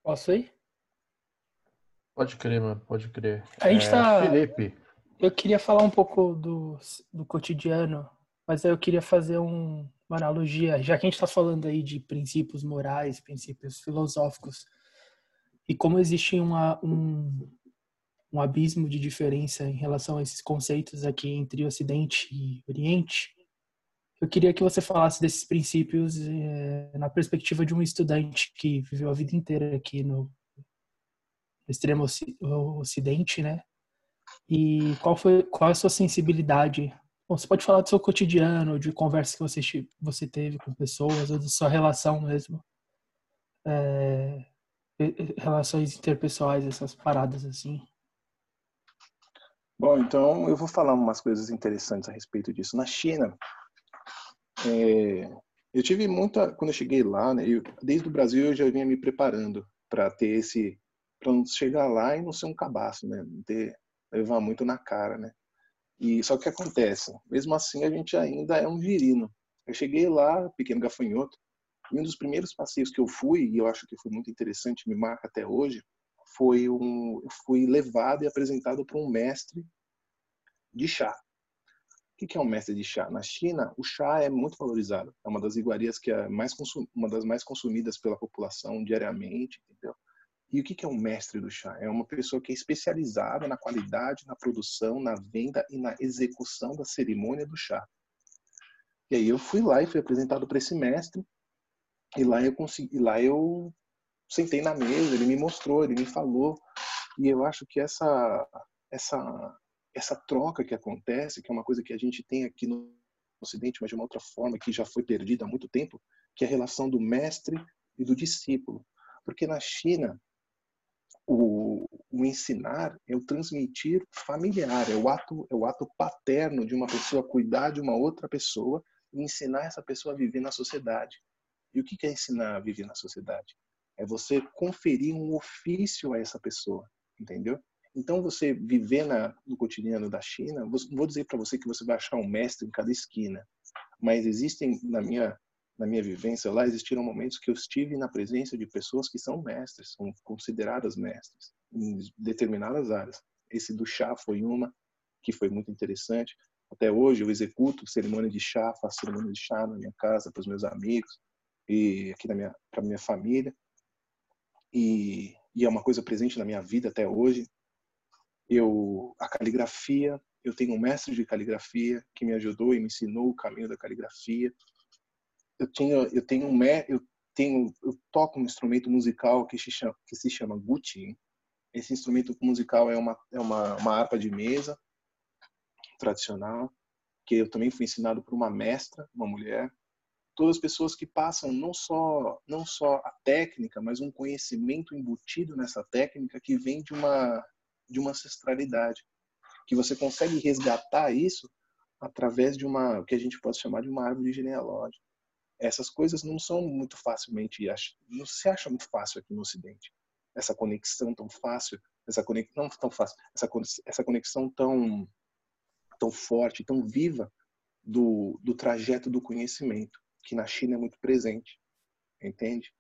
Speaker 5: Posso ir?
Speaker 1: Pode crer, mano, pode crer.
Speaker 5: A gente
Speaker 1: é,
Speaker 5: tá.
Speaker 1: Felipe.
Speaker 5: Eu queria falar um pouco do, do cotidiano, mas aí eu queria fazer um, uma analogia, já que a gente está falando aí de princípios morais, princípios filosóficos, e como existe uma, um, um abismo de diferença em relação a esses conceitos aqui entre Ocidente e Oriente, eu queria que você falasse desses princípios é, na perspectiva de um estudante que viveu a vida inteira aqui no extremo Ocidente, né? E qual foi qual é a sua sensibilidade Bom, você pode falar do seu cotidiano, de conversas que você, você teve com pessoas, ou da sua relação mesmo. É, relações interpessoais, essas paradas assim.
Speaker 2: Bom, então eu vou falar umas coisas interessantes a respeito disso. Na China, é, eu tive muita. Quando eu cheguei lá, né, eu, desde o Brasil eu já vinha me preparando para ter esse. para não chegar lá e não ser um cabaço, né? Não ter, levar muito na cara, né? E só que acontece, mesmo assim a gente ainda é um virino. Eu cheguei lá, pequeno gafanhoto, e um dos primeiros passeios que eu fui, e eu acho que foi muito interessante, me marca até hoje, foi um, eu fui levado e apresentado para um mestre de chá. O que é um mestre de chá? Na China, o chá é muito valorizado. É uma das iguarias que é mais uma das mais consumidas pela população diariamente, entendeu? E o que é um mestre do chá? É uma pessoa que é especializada na qualidade, na produção, na venda e na execução da cerimônia do chá. E aí eu fui lá e fui apresentado para esse mestre. E lá eu consegui, lá eu sentei na mesa, ele me mostrou, ele me falou. E eu acho que essa essa essa troca que acontece, que é uma coisa que a gente tem aqui no Ocidente, mas de uma outra forma que já foi perdida há muito tempo, que é a relação do mestre e do discípulo. Porque na China, o, o, ensinar é o transmitir familiar, é o ato é o ato paterno de uma pessoa cuidar de uma outra pessoa e ensinar essa pessoa a viver na sociedade. E o que é ensinar a viver na sociedade? É você conferir um ofício a essa pessoa, entendeu? Então, você viver na, no cotidiano da China, não vou dizer para você que você vai achar um mestre em cada esquina, mas existem, na minha, na minha vivência lá, existiram momentos que eu estive na presença de pessoas que são mestres, são consideradas mestres em determinadas áreas. Esse do chá foi uma que foi muito interessante. Até hoje eu executo cerimônia de chá, faço cerimônia de chá na minha casa para os meus amigos e aqui para minha família. E, e é uma coisa presente na minha vida até hoje eu a caligrafia, eu tenho um mestre de caligrafia que me ajudou e me ensinou o caminho da caligrafia. Eu tenho eu tenho um eu tenho eu toco um instrumento musical que se chama que se chama guqin. Esse instrumento musical é uma é uma, uma harpa de mesa tradicional que eu também fui ensinado por uma mestra, uma mulher. Todas as pessoas que passam não só não só a técnica, mas um conhecimento embutido nessa técnica que vem de uma de uma ancestralidade, que você consegue resgatar isso através de uma, o que a gente pode chamar de uma árvore genealógica. Essas coisas não são muito facilmente, não se acha muito fácil aqui no Ocidente. Essa conexão tão fácil, essa conexão tão fácil, essa essa conexão tão tão forte, tão viva do, do trajeto do conhecimento, que na China é muito presente, entende?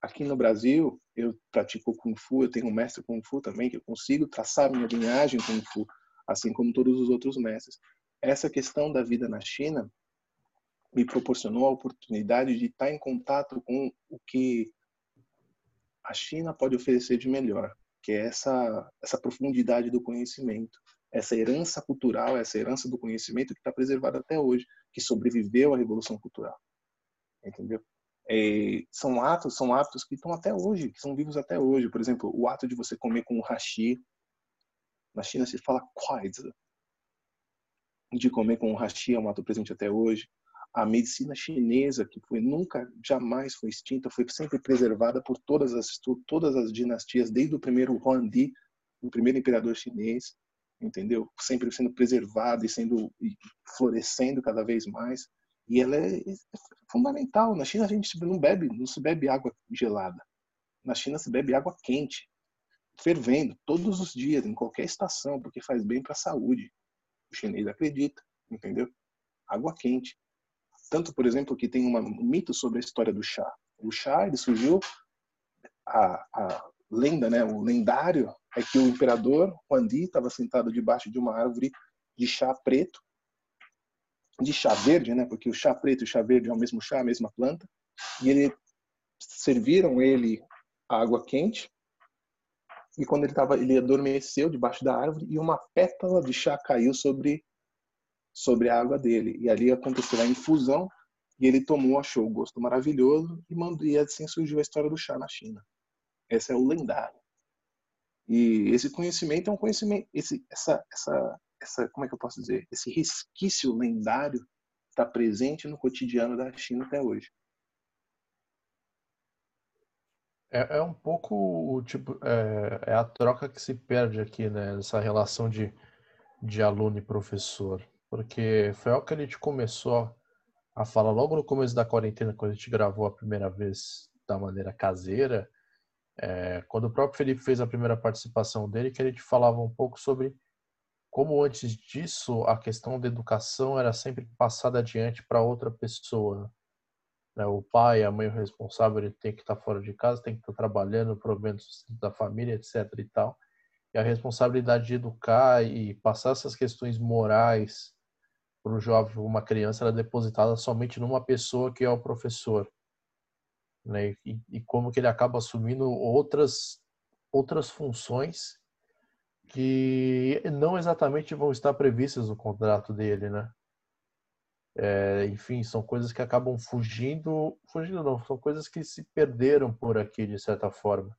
Speaker 2: Aqui no Brasil, eu pratico Kung Fu, eu tenho um mestre Kung Fu também, que eu consigo traçar minha linhagem Kung Fu, assim como todos os outros mestres. Essa questão da vida na China me proporcionou a oportunidade de estar em contato com o que a China pode oferecer de melhor, que é essa, essa profundidade do conhecimento, essa herança cultural, essa herança do conhecimento que está preservada até hoje, que sobreviveu à Revolução Cultural. Entendeu? é, são atos, são hábitos que estão até hoje, que são vivos até hoje. Por exemplo, o ato de você comer com o hashi. Na China se fala quaizi. De comer com o hashi é um ato presente até hoje. A medicina chinesa, que foi nunca, jamais foi extinta, foi sempre preservada por todas as todas as dinastias, desde o primeiro Huangdi, o primeiro imperador chinês, entendeu? Sempre sendo preservada e sendo e florescendo cada vez mais. E ela é, é fundamental. Na China a gente não bebe, não se bebe água gelada. Na China se bebe água quente, fervendo todos os dias, em qualquer estação, porque faz bem para a saúde. O chinês acredita, entendeu? Água quente. Tanto, por exemplo, que tem um mito sobre a história do chá. O chá ele surgiu a, a lenda, né, o lendário é que o imperador Huangdi estava sentado debaixo de uma árvore de chá preto de chá verde, né? Porque o chá preto e o chá verde é o mesmo chá, a mesma planta. E ele serviram ele água quente. E quando ele tava, ele adormeceu debaixo da árvore e uma pétala de chá caiu sobre sobre a água dele. E ali aconteceu a infusão e ele tomou, achou o gosto maravilhoso e mandou e assim surgiu a história do chá na China. Esse é o lendário. E esse conhecimento é um conhecimento, esse, essa, essa, essa, como é que eu posso dizer, esse resquício lendário está presente no cotidiano da China até hoje.
Speaker 1: É, é um pouco tipo é, é, a troca que se perde aqui, né? Essa relação de, de aluno e professor, porque foi algo que a gente começou a falar logo no começo da quarentena, quando a gente gravou a primeira vez da maneira caseira, é, quando o próprio Felipe fez a primeira participação dele, que a gente falava um pouco sobre como antes disso a questão da educação era sempre passada adiante para outra pessoa. Né? O pai, a mãe, o responsável, ele tem que estar tá fora de casa, tem que estar tá trabalhando, provendo da família, etc. e tal. E a responsabilidade de educar e passar essas questões morais para o jovem, uma criança, era depositada somente numa pessoa que é o professor. Né? E, e como que ele acaba assumindo outras outras funções que não exatamente vão estar previstas no contrato dele, né? É, enfim, são coisas que acabam fugindo, fugindo não, são coisas que se perderam por aqui de certa forma.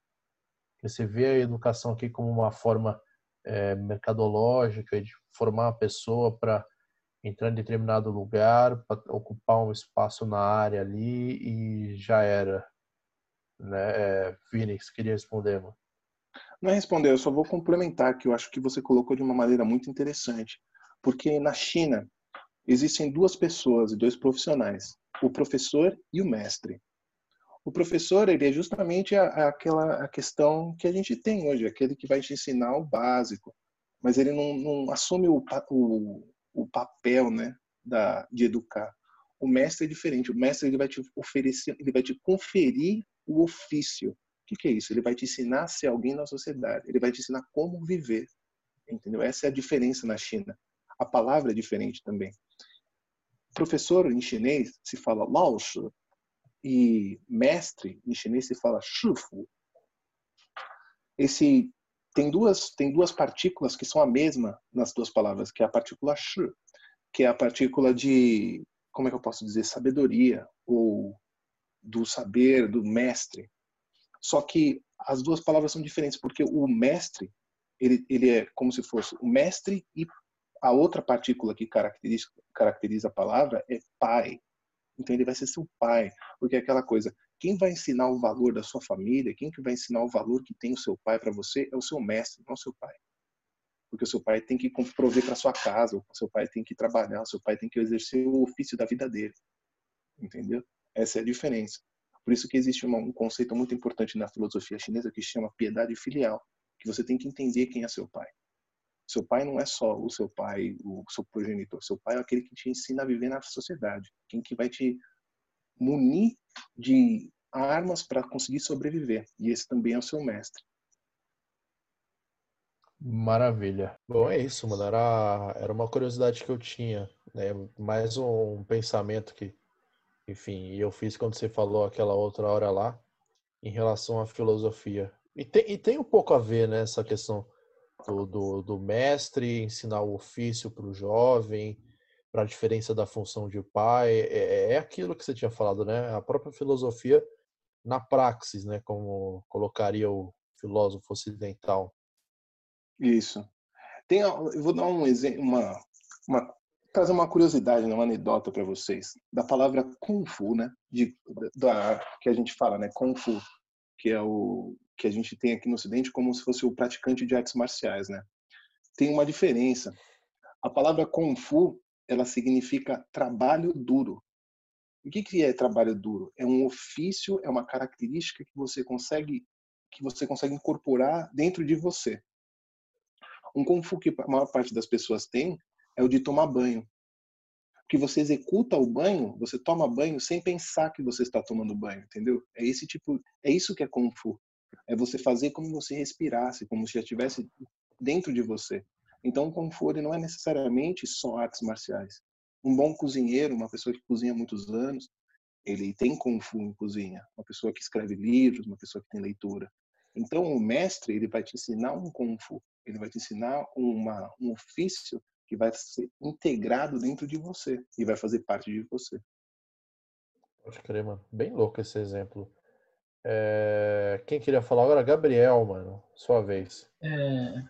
Speaker 1: Você vê a educação aqui como uma forma é, mercadológica de formar a pessoa para entrar em determinado lugar para ocupar um espaço na área ali e já era. Né? É, queria responder, mano?
Speaker 2: Não é responder, eu só vou complementar que eu acho que você colocou de uma maneira muito interessante. Porque na China existem duas pessoas e dois profissionais, o professor e o mestre. O professor ele é justamente a, a, aquela a questão que a gente tem hoje, aquele que vai te ensinar o básico, mas ele não, não assume o, o, o papel né, da, de educar. O mestre é diferente. O mestre ele vai te oferecer, ele vai te conferir o ofício. Que, que é isso? Ele vai te ensinar a ser alguém na sociedade. Ele vai te ensinar como viver. Entendeu? Essa é a diferença na China. A palavra é diferente também. Professor em chinês se fala Lao Shi e mestre em chinês se fala Shifu. Esse tem duas tem duas partículas que são a mesma nas duas palavras, que é a partícula Shi, que é a partícula de como é que eu posso dizer sabedoria ou do saber do mestre. Só que as duas palavras são diferentes porque o mestre ele, ele é como se fosse o mestre e a outra partícula que caracteriza, caracteriza a palavra é pai. Então ele vai ser seu pai, porque é aquela coisa, quem vai ensinar o valor da sua família, quem que vai ensinar o valor que tem o seu pai para você é o seu mestre, não o seu pai. Porque o seu pai tem que prover para sua casa, o seu pai tem que trabalhar, o seu pai tem que exercer o ofício da vida dele. Entendeu? Essa é a diferença. Por isso que existe um conceito muito importante na filosofia chinesa que chama piedade filial, que você tem que entender quem é seu pai. Seu pai não é só o seu pai, o seu progenitor. Seu pai é aquele que te ensina a viver na sociedade. Quem que vai te munir de armas para conseguir sobreviver. E esse também é o seu mestre.
Speaker 1: Maravilha. Bom, é isso, mano. Era, era uma curiosidade que eu tinha. Né? Mais um pensamento que, enfim, eu fiz quando você falou aquela outra hora lá, em relação à filosofia. E tem, e tem um pouco a ver, né, essa questão do, do, do mestre, ensinar o ofício para o jovem, para a diferença da função de pai. É, é, aquilo que você tinha falado, né? A própria filosofia na praxis, né? Como colocaria o filósofo ocidental.
Speaker 2: Isso. Tem, eu vou dar um exemplo, uma, uma trazer uma curiosidade, né, uma anedota para vocês da palavra kung fu, né? De, da que a gente fala, né? Kung fu, que é o que a gente tem aqui no Ocidente como se fosse o praticante de artes marciais, né? Tem uma diferença. A palavra Kung Fu, ela significa trabalho duro. O que, que é trabalho duro? É um ofício, é uma característica que você consegue que você consegue incorporar dentro de você. Um Kung Fu que a maior parte das pessoas tem é o de tomar banho. Que você executa o banho, você toma banho sem pensar que você está tomando banho, entendeu? É esse tipo, é isso que é Kung Fu. É você fazer como você respirasse, como se já estivesse dentro de você. Então, o Kung Fu não é necessariamente só artes marciais. Um bom cozinheiro, uma pessoa que cozinha há muitos anos, ele tem Kung Fu em cozinha. Uma pessoa que escreve livros, uma pessoa que tem leitura. Então, o mestre, ele vai te ensinar um Kung Fu. Ele vai te ensinar uma, um ofício que vai ser integrado dentro de você e vai fazer parte de você.
Speaker 1: Pode crer, mano. Bem louco esse exemplo. É... Quem queria falar agora? Gabriel, mano. Sua vez.
Speaker 4: É...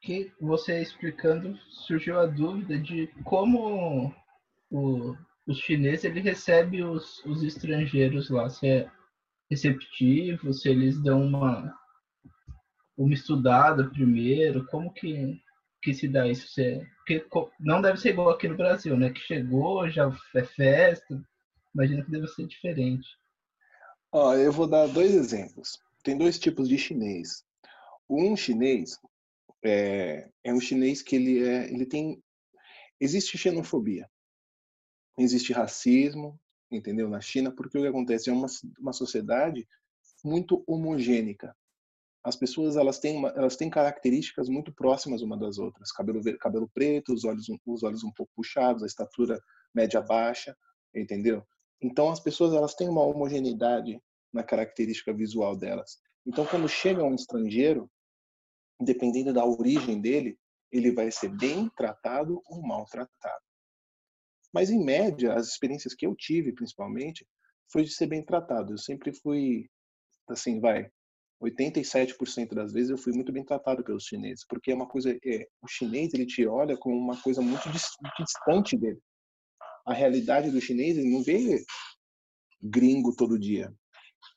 Speaker 4: Que você explicando, surgiu a dúvida de como o, o chinês ele recebe os, os estrangeiros lá. Se é receptivo, se eles dão uma, uma estudada primeiro, como que, que se dá isso? É, porque não deve ser igual aqui no Brasil, né? Que chegou, já é festa. Imagino que deve ser diferente.
Speaker 2: Ó, eu vou dar dois exemplos. Tem dois tipos de chinês. Um chinês é, é um chinês que ele é, ele tem, existe xenofobia, existe racismo, entendeu? Na China, porque o que acontece é uma, uma sociedade muito homogênica. As pessoas elas têm uma, elas têm características muito próximas uma das outras. Cabelo cabelo preto, os olhos os olhos um pouco puxados, a estatura média baixa, entendeu? Então as pessoas elas têm uma homogeneidade na característica visual delas. Então quando chega um estrangeiro, dependendo da origem dele, ele vai ser bem tratado ou mal tratado. Mas em média, as experiências que eu tive, principalmente, foi de ser bem tratado. Eu sempre fui assim, vai, 87% das vezes eu fui muito bem tratado pelos chineses, porque é uma coisa, é, o chinês ele te olha como uma coisa muito, distante dele. A realidade do chinês ele não vê gringo todo dia,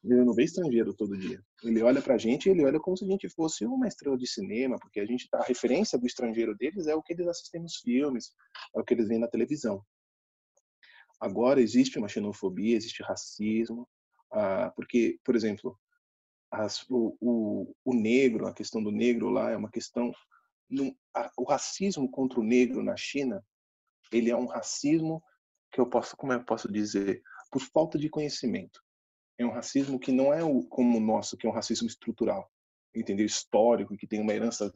Speaker 2: ele não vê estrangeiro todo dia. Ele olha pra gente, ele olha como se a gente fosse uma estrela de cinema, porque a gente a referência do estrangeiro deles é o que eles assistem nos filmes, é o que eles veem na televisão. Agora existe uma xenofobia, existe racismo, ah, porque, por exemplo, as, o, o, o, negro, a questão do negro lá é uma questão. No, a, o racismo contra o negro na China, ele é um racismo que eu posso, como eu posso dizer, por falta de conhecimento. É um racismo que não é o, como o nosso, que é um racismo estrutural, entendeu? Histórico, que tem uma herança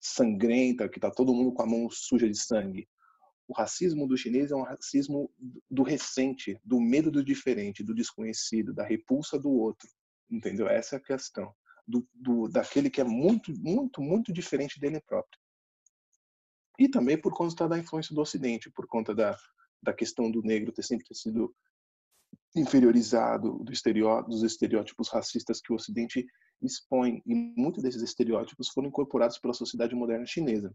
Speaker 2: sangrenta, que está todo mundo com a mão suja de sangue. O racismo do chinês é um racismo do recente, do medo do diferente, do desconhecido, da repulsa do outro entendeu? Essa é a questão do, do, daquele que é muito, muito, muito diferente dele próprio. E também por conta da influência do Ocidente, por conta da, da questão do negro ter sempre sido inferiorizado do estereó dos estereótipos racistas que o Ocidente expõe e muitos desses estereótipos foram incorporados pela sociedade moderna chinesa.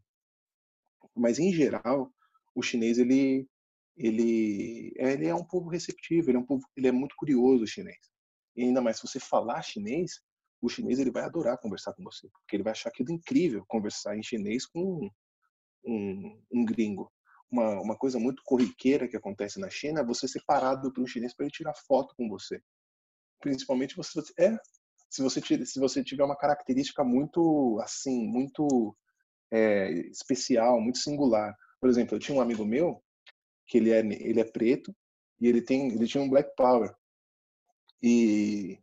Speaker 2: Mas em geral, o chinês ele ele ele é um povo receptivo, ele é um povo ele é muito curioso o chinês. E ainda mais se você falar chinês, o chinês ele vai adorar conversar com você, porque ele vai achar aquilo incrível conversar em chinês com um, um, um gringo. Uma, uma coisa muito corriqueira que acontece na China é você ser parado por um chinês para ele tirar foto com você. Principalmente você é se você se você tiver uma característica muito assim muito é, especial, muito singular. Por exemplo, eu tinha um amigo meu que ele é ele é preto e ele tem ele tinha um black power e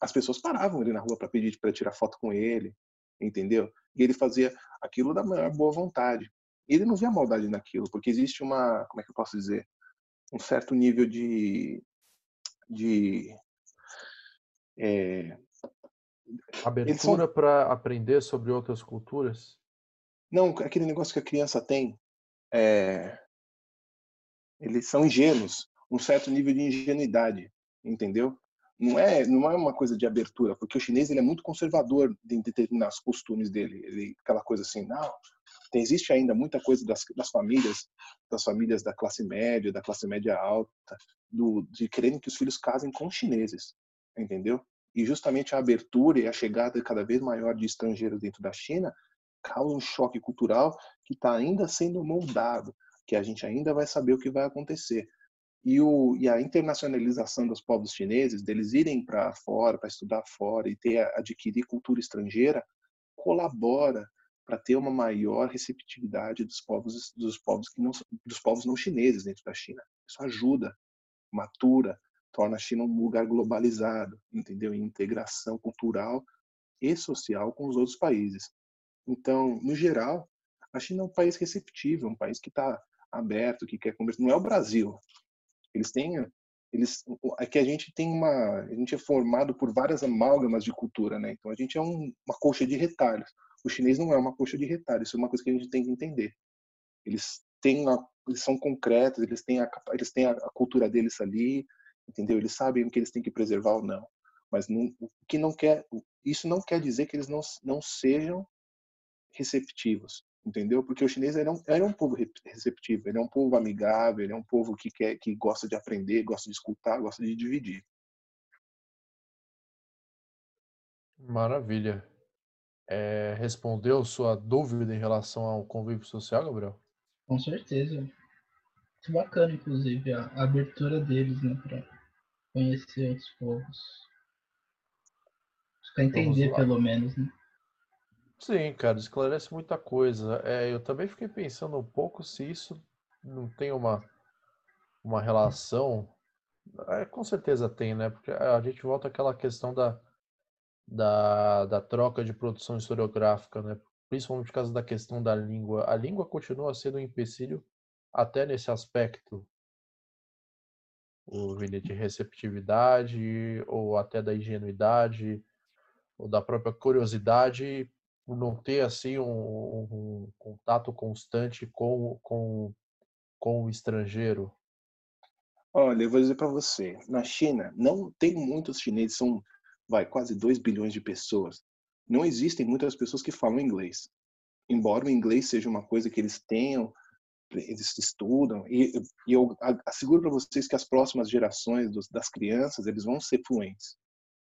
Speaker 2: as pessoas paravam ele na rua para pedir para tirar foto com ele, entendeu? E ele fazia aquilo da maior boa vontade. E ele não via maldade naquilo, porque existe uma, como é que eu posso dizer, um certo nível de de é,
Speaker 1: abertura são... para aprender sobre outras culturas.
Speaker 2: Não, aquele negócio que a criança tem, é... eles são ingênuos, um certo nível de ingenuidade, entendeu? Não é não é uma coisa de abertura, porque o chinês ele é muito conservador em determinados costumes dele, ele, aquela coisa assim, não, tem, existe ainda muita coisa das, das famílias, das famílias da classe média, da classe média alta, do, de quererem que os filhos casem com chineses, entendeu? E justamente a abertura e a chegada cada vez maior de estrangeiros dentro da China causa um choque cultural que está ainda sendo moldado, que a gente ainda vai saber o que vai acontecer. E, o, e a internacionalização dos povos chineses, deles irem para fora, para estudar fora e ter adquirir cultura estrangeira, colabora para ter uma maior receptividade dos povos dos povos que não dos povos não chineses dentro da China. Isso ajuda, matura, torna a China um lugar globalizado, entendeu? Em integração cultural e social com os outros países. Então, no geral, a China é um país receptivo, um país que está aberto, que quer conversar. Não é o Brasil. Eles têm eles é que a gente tem uma a gente é formado por várias amálgamas de cultura, né? Então a gente é um, uma coxa de retalhos. O chinês não é uma coxa de retalhos, isso é uma coisa que a gente tem que entender. Eles têm a, eles são concretos, eles têm a eles têm a, a cultura deles ali, entendeu? Eles sabem o que eles têm que preservar ou não. Mas não, o que não quer isso não quer dizer que eles não não sejam receptivos entendeu? Porque o chinês ele é, um, ele é um povo receptivo, ele é um povo amigável, ele é um povo que quer, que gosta de aprender, gosta de escutar, gosta de dividir.
Speaker 1: Maravilha. É, respondeu sua dúvida em relação ao convívio social, Gabriel?
Speaker 4: Com certeza. Muito bacana, inclusive, a abertura deles, né, para conhecer outros povos. Para entender, pelo menos, né?
Speaker 1: Sim, cara, esclarece muita coisa. É, eu também fiquei pensando um pouco se isso não tem uma, uma relação. É, com certeza tem, né? Porque a gente volta àquela questão da, da, da troca de produção historiográfica, né? Principalmente por causa da questão da língua. A língua continua sendo um empecilho até nesse aspecto, o de receptividade, ou até da ingenuidade, ou da própria curiosidade por não ter assim um, um contato constante com, com, com o estrangeiro?
Speaker 2: Olha, eu vou dizer para você, na China não tem muitos chineses, são vai, quase 2 bilhões de pessoas. Não existem muitas pessoas que falam inglês. Embora o inglês seja uma coisa que eles tenham, eles estudam, e, e eu asseguro para vocês que as próximas gerações dos, das crianças, eles vão ser fluentes.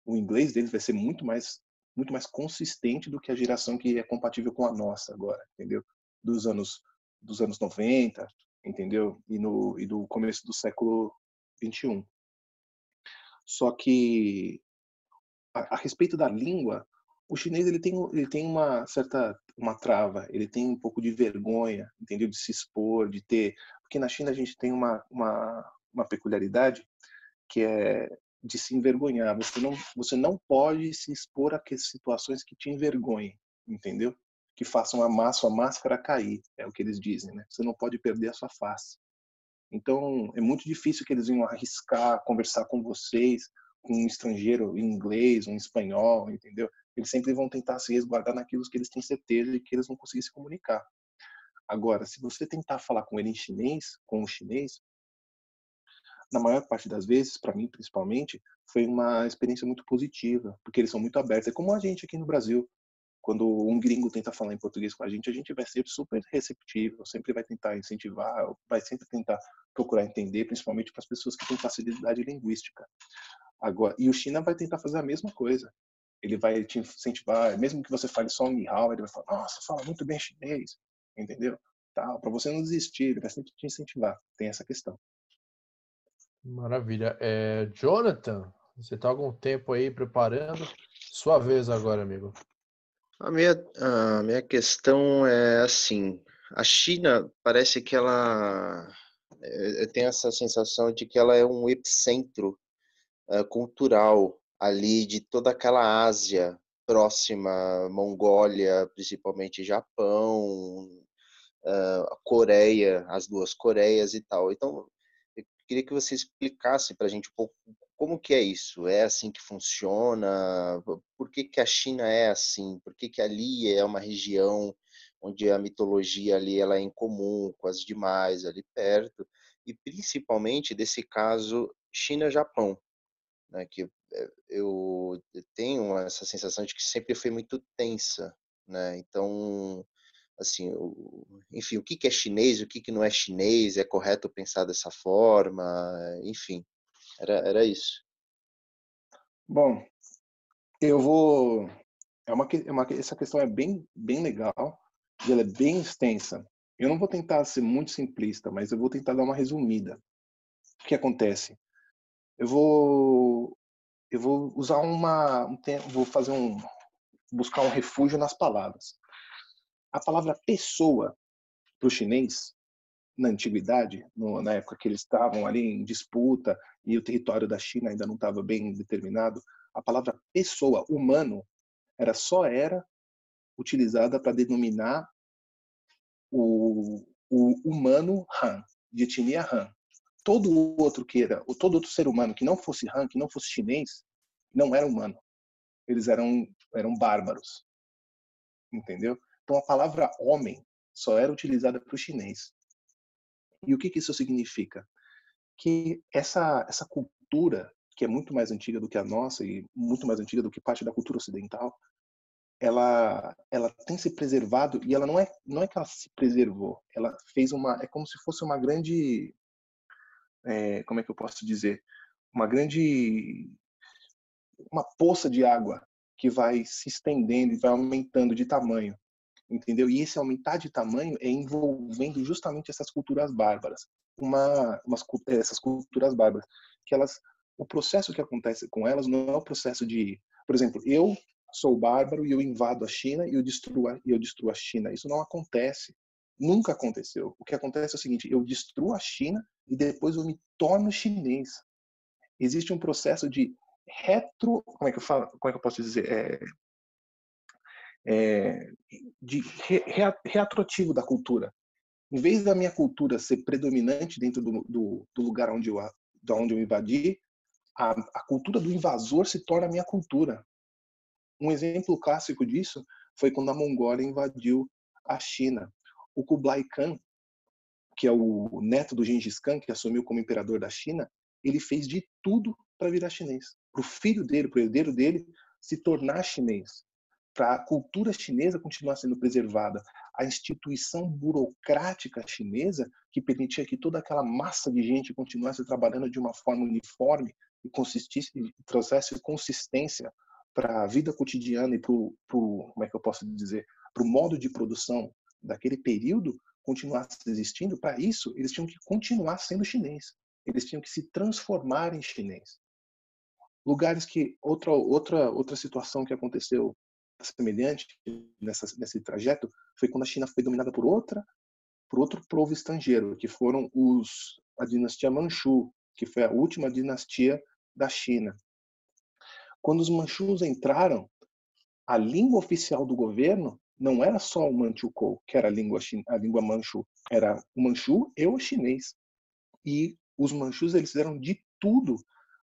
Speaker 2: O inglês deles vai ser muito mais muito mais consistente do que a geração que é compatível com a nossa agora, entendeu? Dos anos dos anos 90, entendeu? E no e do começo do século 21. Só que a, a, respeito da língua, o chinês ele tem ele tem uma certa uma trava, ele tem um pouco de vergonha, entendeu? De se expor, de ter, porque na China a gente tem uma uma, uma peculiaridade que é de se envergonhar. Você não, você não pode se expor a situações que te envergonhem, entendeu? Que façam a máscara cair, é o que eles dizem, né? Você não pode perder a sua face. Então, é muito difícil que eles venham arriscar conversar com vocês, com um estrangeiro em inglês, um espanhol, entendeu? Eles sempre vão tentar se resguardar naquilo que eles têm certeza de que eles vão conseguir se comunicar. Agora, se você tentar falar com ele em chinês, com o chinês, na maior parte das vezes, para mim principalmente, foi uma experiência muito positiva, porque eles são muito abertos. É como a gente aqui no Brasil. Quando um gringo tenta falar em português com a gente, a gente vai ser super receptivo, sempre vai tentar incentivar, vai sempre tentar procurar entender, principalmente para as pessoas que têm facilidade linguística. Agora, e o China vai tentar fazer a mesma coisa. Ele vai te incentivar, mesmo que você fale só um Nihao, ele vai falar: "Nossa, fala muito bem chinês", entendeu? Tal, para você não desistir, ele vai sempre te incentivar. Tem essa questão.
Speaker 1: Maravilha. É, Jonathan, você está algum tempo aí preparando? Sua vez agora, amigo.
Speaker 6: A minha, a minha questão é assim: a China parece que ela é, tem essa sensação de que ela é um epicentro é, cultural ali de toda aquela Ásia próxima, Mongólia, principalmente Japão, é, Coreia, as duas Coreias e tal. Então, queria que você explicasse para a gente um pouco como que é isso. É assim que funciona? Por que, que a China é assim? Por que, que ali é uma região onde a mitologia ali ela é incomum com as demais ali perto? E principalmente desse caso China-Japão, né? Que eh, eu tenho essa sensação de que sempre foi muito tensa, né? Então assim, o, enfim, o que, que é chinês, o que, que não é chinês, é correto pensar dessa forma, enfim, era, era isso.
Speaker 2: Bom, eu vou. É uma, é uma, essa questão é bem, bem legal e ela é bem extensa. Eu não vou tentar ser muito simplista, mas eu vou tentar dar uma resumida. O que acontece? Eu vou, eu vou usar uma, um tempo, vou fazer um, buscar um refúgio nas palavras. A palavra pessoa para o chinês, na antiguidade, no, na época que eles estavam ali em disputa e o território da China ainda não estava bem determinado, a palavra pessoa, humano, era só era utilizada para denominar o, o humano Han, de etnia Han. Todo outro que era, todo outro ser humano que não fosse Han, que não fosse chinês, não era humano. Eles eram eram bárbaros. Entendeu? Então a palavra homem só era utilizada para o chinês. E o que, que isso significa? Que essa, essa cultura, que é muito mais antiga do que a nossa e muito mais antiga do que parte da cultura ocidental, ela ela tem se preservado e ela não é não é que ela se preservou ela fez uma é como se fosse uma grande é, como é que eu posso dizer uma grande uma poça de água que vai se estendendo e vai aumentando de tamanho entendeu? E esse aumentar de tamanho é envolvendo justamente essas culturas bárbaras, uma, umas, essas culturas bárbaras, que elas, o processo que acontece com elas não é o processo de, por exemplo, eu sou bárbaro e eu invado a China e eu destruo a, eu destruo a China. Isso não acontece. Nunca aconteceu. O que acontece é o seguinte: eu destruo a China e depois eu me torno chinês. Existe um processo de retro, como é que eu falo, como é que eu posso dizer, é, é, de re, reatroativo da cultura. Em vez da minha cultura ser predominante dentro do, do, do lugar onde eu, da onde eu invadi, a, a cultura do invasor se torna a minha cultura. Um exemplo clássico disso foi quando a Mongólia invadiu a China. O Kublai Khan, que é o neto do Gengis Khan, que assumiu como imperador da China, ele fez de tudo para virar chinês. para o filho dele, para o herdeiro dele, se tornar chinês, para a cultura chinesa continuar sendo preservada, a instituição burocrática chinesa que permitia que toda aquela massa de gente continuasse trabalhando de uma forma uniforme e, consistisse, trouxesse consistência para a vida cotidiana e para o, como é que eu posso dizer, para o modo de produção daquele período continuasse existindo, para isso eles tinham que continuar sendo chinês. Eles tinham que se transformar em chinês. Lugares que outra outra outra situação que aconteceu semelhante nessa, nesse trajeto foi quando a China foi dominada por outra por outro povo estrangeiro, que foram os a dinastia Manchu, que foi a última dinastia da China. Quando os Manchus entraram, a língua oficial do governo não era só o Manchukuo, que era a língua a língua Manchu, era o Manchu e o chinês. E os Manchus eles fizeram de tudo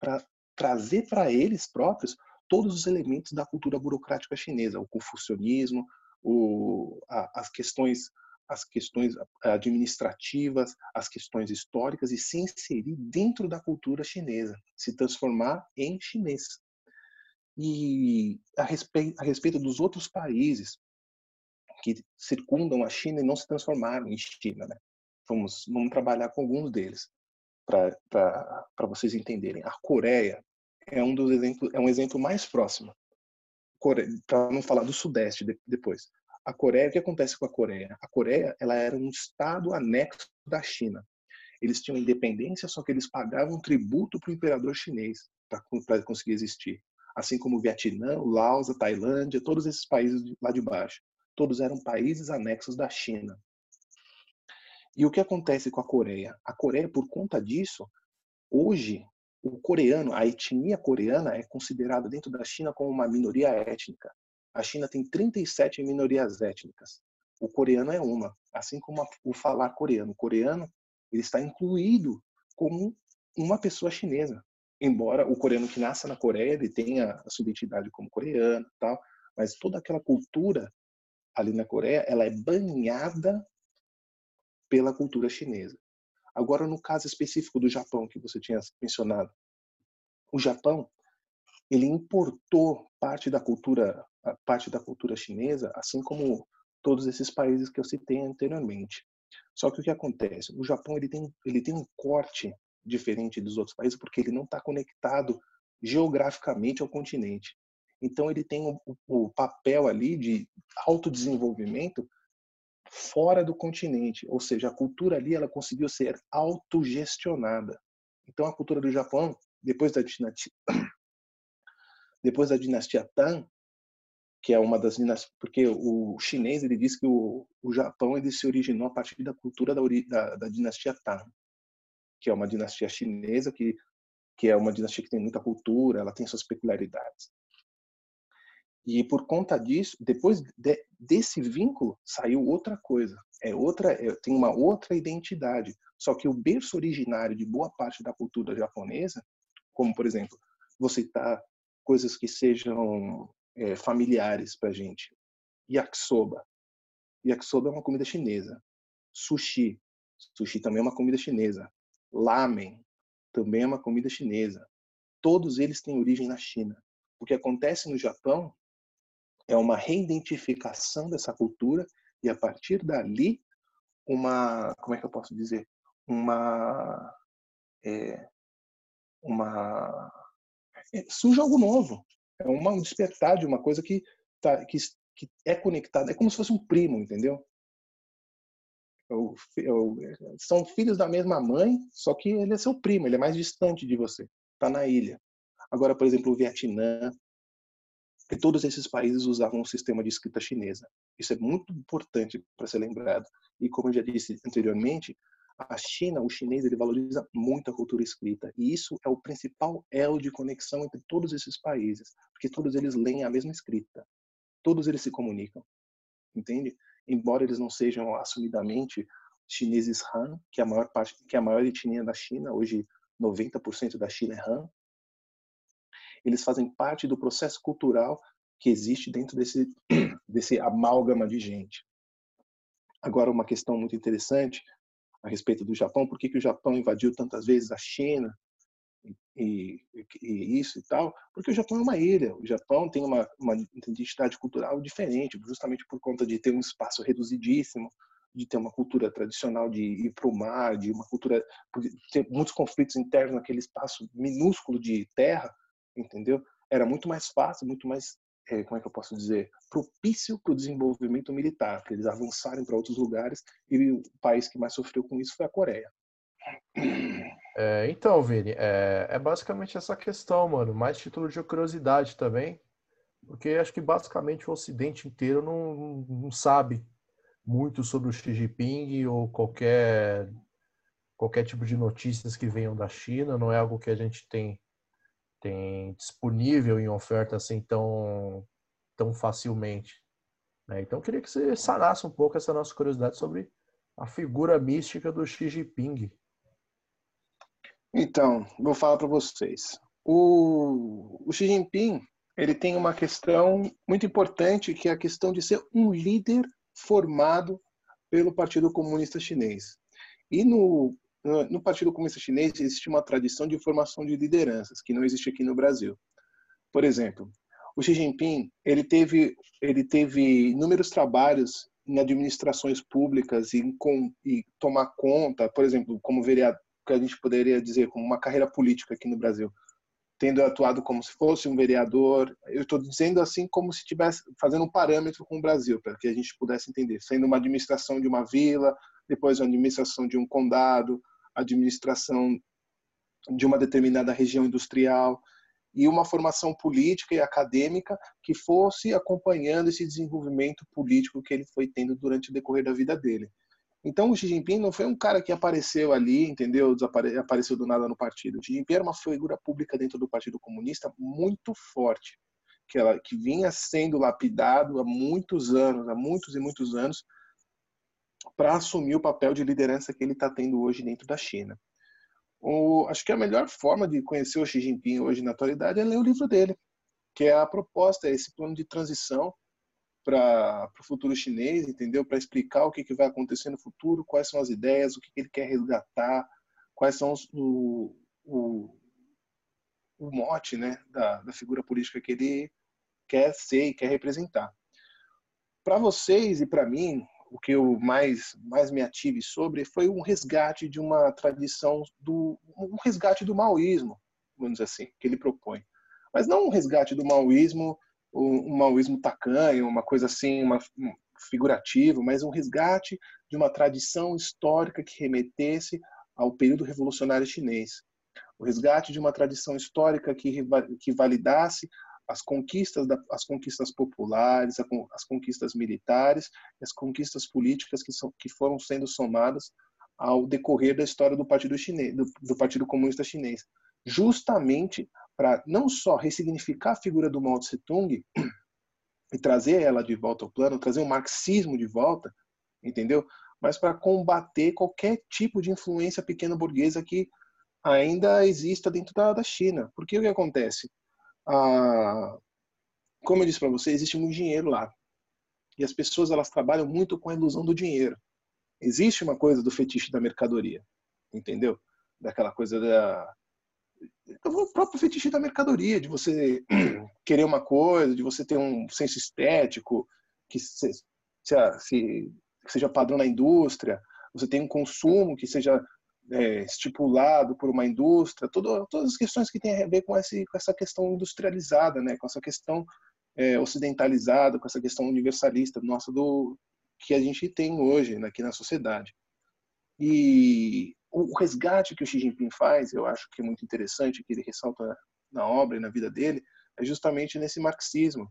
Speaker 2: para trazer para eles próprios todos os elementos da cultura burocrática chinesa, o confucionismo, o, a, as questões as questões administrativas, as questões históricas e se inserir dentro da cultura chinesa, se transformar em chinês. E a respeito, a respeito dos outros países que circundam a China e não se transformaram em China, né? Vamos, vamos trabalhar com alguns deles para vocês entenderem. A Coreia é um dos exemplos, é um exemplo mais próximo. Para não falar do Sudeste de, depois. A Coreia, o que acontece com a Coreia? A Coreia, ela era um estado anexo da China. Eles tinham independência, só que eles pagavam tributo para o imperador chinês para conseguir existir. Assim como o Vietnã, o Laos, a Tailândia, todos esses países lá de baixo. Todos eram países anexos da China. E o que acontece com a Coreia? A Coreia, por conta disso, hoje o coreano, a etnia coreana é considerada dentro da China como uma minoria étnica. A China tem 37 minorias étnicas. O coreano é uma, assim como o falar coreano. O coreano ele está incluído como uma pessoa chinesa. Embora o coreano que nasça na Coreia ele tenha a sua identidade como coreano, tal, mas toda aquela cultura ali na Coreia ela é banhada pela cultura chinesa. Agora, no caso específico do Japão, que você tinha mencionado, o Japão ele importou parte da cultura parte da cultura chinesa, assim como todos esses países que eu citei anteriormente. Só que o que acontece? O Japão ele tem ele tem um corte diferente dos outros países porque ele não está conectado geograficamente ao continente. Então ele tem o, o papel ali de autodesenvolvimento fora do continente, ou seja, a cultura ali ela conseguiu ser autogestionada. Então a cultura do Japão, depois da dinastia, depois da dinastia Tang, que é uma das dinastias, porque o chinês ele diz que o, o Japão ele se originou a partir da cultura da, da, da dinastia Tang, que é uma dinastia chinesa que que é uma dinastia que tem muita cultura, ela tem suas peculiaridades. E por conta disso, depois de, desse vínculo, saiu outra coisa. É outra, é, tem uma outra identidade. Só que o berço originário de boa parte da cultura japonesa, como por exemplo, vou citar coisas que sejam é, familiares para gente. Yakisoba. Yakisoba é uma comida chinesa. Sushi. Sushi também é uma comida chinesa. Lamen também é uma comida chinesa. Todos eles têm origem na China. O que acontece no Japão é uma reidentificação dessa cultura e a partir dali uma como é que eu posso dizer? Uma é, uma é, surge algo novo. É uma, um despertar de uma coisa que tá que, que é conectada é como se fosse um primo entendeu? Eu, eu, são filhos da mesma mãe só que ele é seu primo ele é mais distante de você está na ilha. Agora por exemplo o Vietnã que todos esses países usavam um sistema de escrita chinesa. Isso é muito importante para ser lembrado. E como eu já disse anteriormente, a China, o chinês, ele valoriza muito a cultura escrita. E isso é o principal elo de conexão entre todos esses países, porque todos eles leem a mesma escrita. Todos eles se comunicam. Entende? Embora eles não sejam assumidamente chineses Han, que é a maior parte, que é a maior etnia da China, hoje 90% da China é Han, eles fazem parte do processo cultural que existe dentro desse, desse amálgama de gente. Agora, uma questão muito interessante a respeito do Japão, por que, que o Japão invadiu tantas vezes a China e, e, isso e tal, porque o Japão é uma ilha. O Japão tem uma, uma identidade cultural diferente, justamente por conta de ter um espaço reduzidíssimo, de ter uma cultura tradicional de ir para o mar, de uma cultura ter muitos conflitos internos naquele espaço minúsculo de terra, entendeu? Era muito mais fácil, muito mais é, como é que eu posso dizer, propício para o desenvolvimento militar, para eles avançarem para outros lugares. E o país que mais sofreu com isso foi a Coreia.
Speaker 1: É, então, Vini, é, é, basicamente essa questão, mano. Mais título de curiosidade também, porque acho que basicamente o Ocidente inteiro não, não sabe muito sobre o Xi Jinping ou qualquer qualquer tipo de notícias que venham da China. Não é algo que a gente tem tem disponível em oferta assim tão, tão facilmente. Né? Então, queria que você sanasse um pouco essa nossa curiosidade sobre a figura mística do Xi Jinping.
Speaker 2: Então, vou falar para vocês. O, o Xi Jinping ele tem uma questão muito importante, que é a questão de ser um líder formado pelo Partido Comunista Chinês. E no no Partido Comunista Chinês existe uma tradição de formação de lideranças que não existe aqui no Brasil. Por exemplo, o Xi Jinping ele teve ele teve inúmeros trabalhos em administrações públicas e, com, e tomar conta, por exemplo, como vereador, que a gente poderia dizer como uma carreira política aqui no Brasil, tendo atuado como se fosse um vereador. Eu estou dizendo assim como se estivesse fazendo um parâmetro com o Brasil, para que a gente pudesse entender, sendo uma administração de uma vila, depois a administração de um condado, administração de uma determinada região industrial e uma formação política e acadêmica que fosse acompanhando esse desenvolvimento político que ele foi tendo durante o decorrer da vida dele. Então o Xi Jinping não foi um cara que apareceu ali, entendeu? Apareceu do nada no partido. O Xi Jinping era uma figura pública dentro do Partido Comunista muito forte, que ela que vinha sendo lapidado há muitos anos, há muitos e muitos anos, para assumir o papel de liderança que ele está tendo hoje dentro da China. O, acho que a melhor forma de conhecer o Xi Jinping hoje na atualidade é ler o livro dele, que é a proposta, é esse plano de transição para o futuro chinês, entendeu? Para explicar o que, que vai acontecer no futuro, quais são as ideias, o que, que ele quer resgatar, quais são os, o, o, o mote né, da, da figura política que ele quer ser e quer representar. Para vocês e para mim, o que eu mais mais me ative sobre foi um resgate de uma tradição do um resgate do maoísmo, vamos dizer assim, que ele propõe. Mas não um resgate do maoísmo, um, maoísmo tacanho, uma coisa assim, uma um figurativo, mas um resgate de uma tradição histórica que remetesse ao período revolucionário chinês. O resgate de uma tradição histórica que, que validasse as conquistas, da, as conquistas populares, as conquistas militares, as conquistas políticas que, são, que foram sendo somadas ao decorrer da história do Partido Chinês, do, do Partido Comunista Chinês, justamente para não só ressignificar a figura do Mao Tse Tung e trazer ela de volta ao plano, trazer o marxismo de volta, entendeu? Mas para combater qualquer tipo de influência pequena burguesa que ainda exista dentro da, da China. Porque o que acontece? Ah, como eu disse para você, existe muito dinheiro lá. E as pessoas elas trabalham muito com a ilusão do dinheiro. Existe uma coisa do fetiche da mercadoria, entendeu? Daquela coisa da o próprio fetiche da mercadoria, de você querer uma coisa, de você ter um senso estético que, se, que seja padrão na indústria, você tem um consumo que seja é, estipulado por uma indústria, todo, todas as questões que têm a ver com, esse, com essa questão industrializada, né, com essa questão é, ocidentalizada, com essa questão universalista nossa do que a gente tem hoje aqui na sociedade. E o resgate que o Xi Jinping faz, eu acho que é muito interessante, que ele ressalta na obra e na vida dele, é justamente nesse marxismo,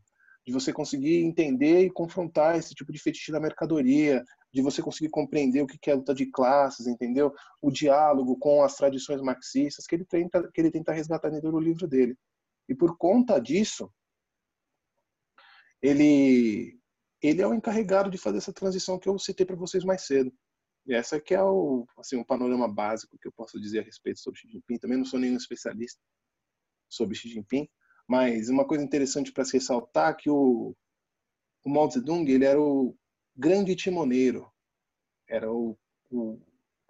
Speaker 2: de você conseguir entender e confrontar esse tipo de fetiche da mercadoria, de você conseguir compreender o que é luta de classes, entendeu? O diálogo com as tradições marxistas que ele tenta, que ele tenta resgatar dentro do livro dele. E por conta disso, ele ele é o encarregado de fazer essa transição que eu citei para vocês mais cedo. E essa é o assim um panorama básico que eu posso dizer a respeito sobre Xi Jinping. Também não sou nenhum especialista sobre Xi Jinping, mas uma coisa interessante para se ressaltar é que o, o Mao Zedong ele era o grande timoneiro, era o, o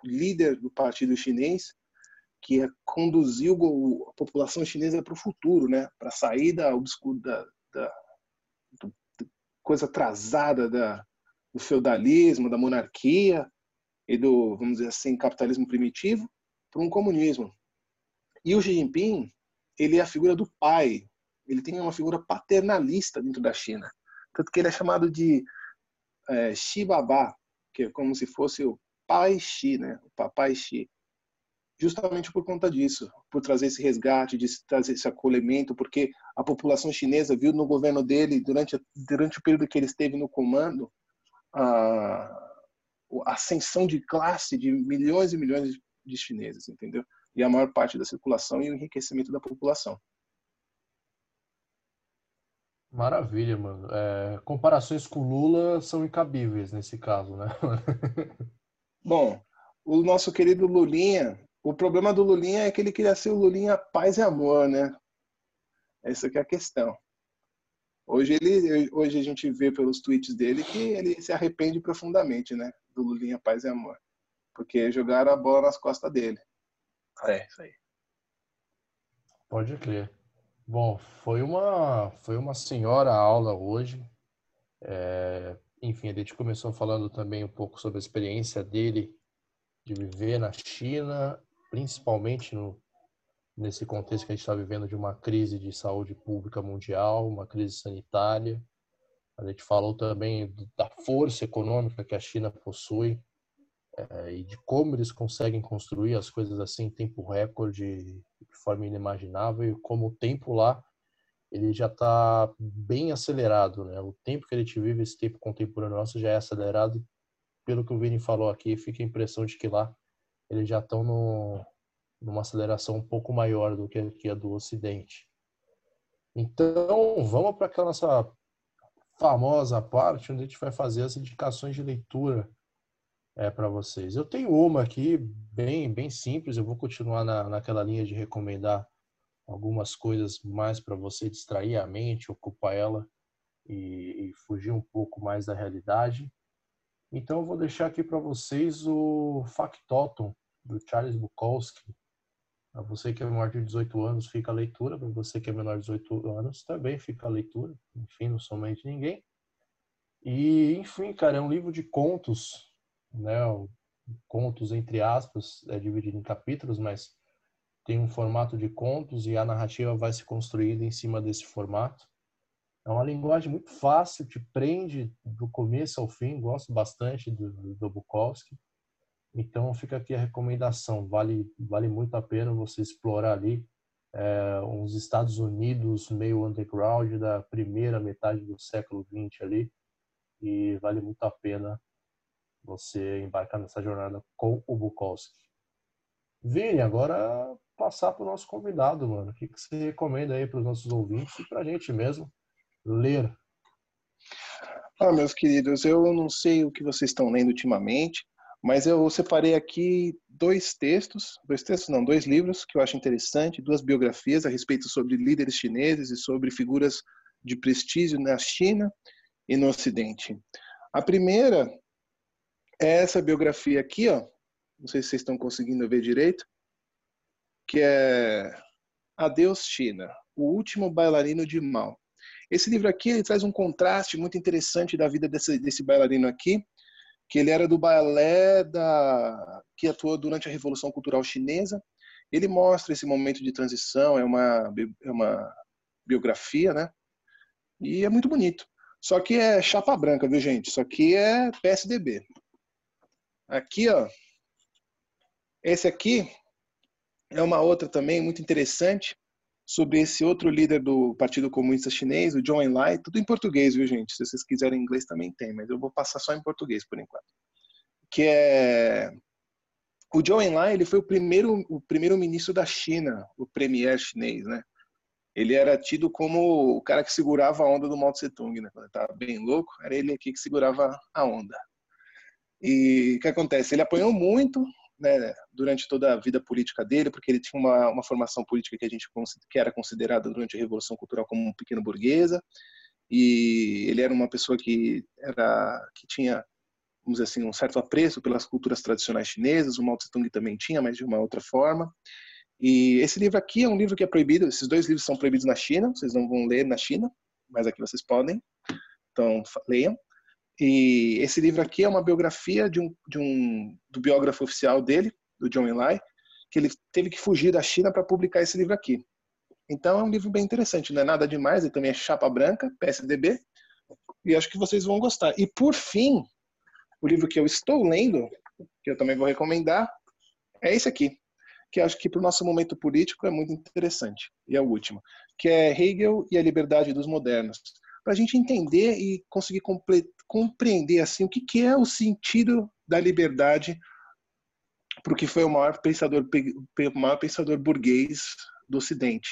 Speaker 2: líder do partido chinês que conduzir a população chinesa para o futuro, né? Para sair da, da, da, da coisa atrasada da, do feudalismo, da monarquia e do, vamos dizer assim, capitalismo primitivo para um comunismo. E o Xi Jinping, ele é a figura do pai, ele tem uma figura paternalista dentro da China. Tanto que ele é chamado de é, Xi Baba, que é como se fosse o pai Xi, né? o papai Xi. Justamente por conta disso, por trazer esse resgate, de trazer esse acolhimento, porque a população chinesa viu no governo dele, durante, durante o período que ele esteve no comando, a ascensão de classe de milhões e milhões de chineses, entendeu? E a maior parte da circulação e o enriquecimento da população.
Speaker 1: Maravilha, mano. É, comparações com Lula são incabíveis nesse caso, né?
Speaker 2: Bom, o nosso querido Lulinha, o problema do Lulinha é que ele queria ser o Lulinha paz e amor, né? Essa que é a questão. Hoje ele, hoje a gente vê pelos tweets dele que ele se arrepende profundamente, né? Do Lulinha paz e amor, porque jogaram a bola nas costas dele. É isso aí.
Speaker 1: Pode crer. Bom, foi uma, foi uma senhora aula hoje. É, enfim, a gente começou falando também um pouco sobre a experiência dele de viver na China, principalmente no, nesse contexto que a gente está vivendo de uma crise de saúde pública mundial, uma crise sanitária. A gente falou também da força econômica que a China possui é, e de como eles conseguem construir as coisas assim em tempo recorde, de forma inimaginável, e como o tempo lá ele já está bem acelerado, né? O tempo que a gente vive, esse tempo contemporâneo nosso, já é acelerado. Pelo que o Vini falou aqui, fica a impressão de que lá eles já estão no, numa aceleração um pouco maior do que aqui a do Ocidente. Então, vamos para aquela nossa famosa parte onde a gente vai fazer as indicações de leitura é, para vocês. Eu tenho uma aqui, bem, bem simples, eu vou continuar na, naquela linha de recomendar algumas coisas mais para você distrair a mente, ocupar ela e, e, fugir um pouco mais da realidade. Então eu vou deixar aqui para vocês o Factotum, do Charles Bukowski. Para você que é maior de 18 anos, fica a leitura. Para você que é menor de 18 anos, também fica a leitura. Enfim, não somente ninguém. E, enfim, cara, é um livro de contos né, contos entre aspas, é dividido em capítulos, mas tem um formato de contos e a narrativa vai se construindo em cima desse formato. É uma linguagem muito fácil, te prende do começo ao fim, gosto bastante do, do Bukowski. Então fica aqui a recomendação, vale, vale muito a pena você explorar ali é, uns Estados Unidos meio underground da primeira metade do século XX ali, e vale muito a pena você embarcar nessa jornada com o Bukowski. Vini, agora passar para o nosso convidado, mano. O que, que você recomenda aí para os nossos ouvintes e para a gente mesmo ler?
Speaker 2: Ah, meus queridos, eu não sei o que vocês estão lendo ultimamente, mas eu separei aqui dois textos, dois textos não, dois livros que eu acho interessante, duas biografias a respeito sobre líderes chineses e sobre figuras de prestígio na China e no Ocidente. A primeira é essa biografia aqui, ó. Não sei se vocês estão conseguindo ver direito, que é Adeus China, o último bailarino de Mao. Esse livro aqui ele traz um contraste muito interessante da vida desse, desse bailarino aqui, que ele era do balé da que atuou durante a Revolução Cultural Chinesa. Ele mostra esse momento de transição, é uma é uma biografia, né? E é muito bonito. Só que é chapa branca, viu, gente? Isso aqui é PSDB. Aqui, ó. Esse aqui é uma outra também muito interessante sobre esse outro líder do Partido Comunista Chinês, o Zhou Enlai, tudo em português, viu, gente? Se vocês quiserem inglês também tem, mas eu vou passar só em português por enquanto. Que é o Zhou Enlai, ele foi o primeiro o primeiro ministro da China, o premier chinês, né? Ele era tido como o cara que segurava a onda do Mao Tse Tung, né? Quando ele tava bem louco, era ele aqui que segurava a onda. E o que acontece? Ele apanhou muito né, durante toda a vida política dele, porque ele tinha uma, uma formação política que a gente que era considerada durante a Revolução Cultural como um pequeno burguesa, e ele era uma pessoa que era que tinha vamos dizer assim um certo apreço pelas culturas tradicionais chinesas. O Mao Tse Tung também tinha, mas de uma outra forma. E esse livro aqui é um livro que é proibido, esses dois livros são proibidos na China, vocês não vão ler na China, mas aqui vocês podem, então leiam. E esse livro aqui é uma biografia de um, de um do biógrafo oficial dele, do John Eli, que ele teve que fugir da China para publicar esse livro aqui. Então é um livro bem interessante, não é nada demais, ele também é chapa branca, PSDB, e acho que vocês vão gostar. E por fim, o livro que eu estou lendo, que eu também vou recomendar, é esse aqui, que acho que para o nosso momento político é muito interessante. E é o último, que é Hegel e a Liberdade dos Modernos. Para a gente entender e conseguir compreender assim o que, que é o sentido da liberdade para o que foi o maior pensador, o maior pensador burguês do Ocidente.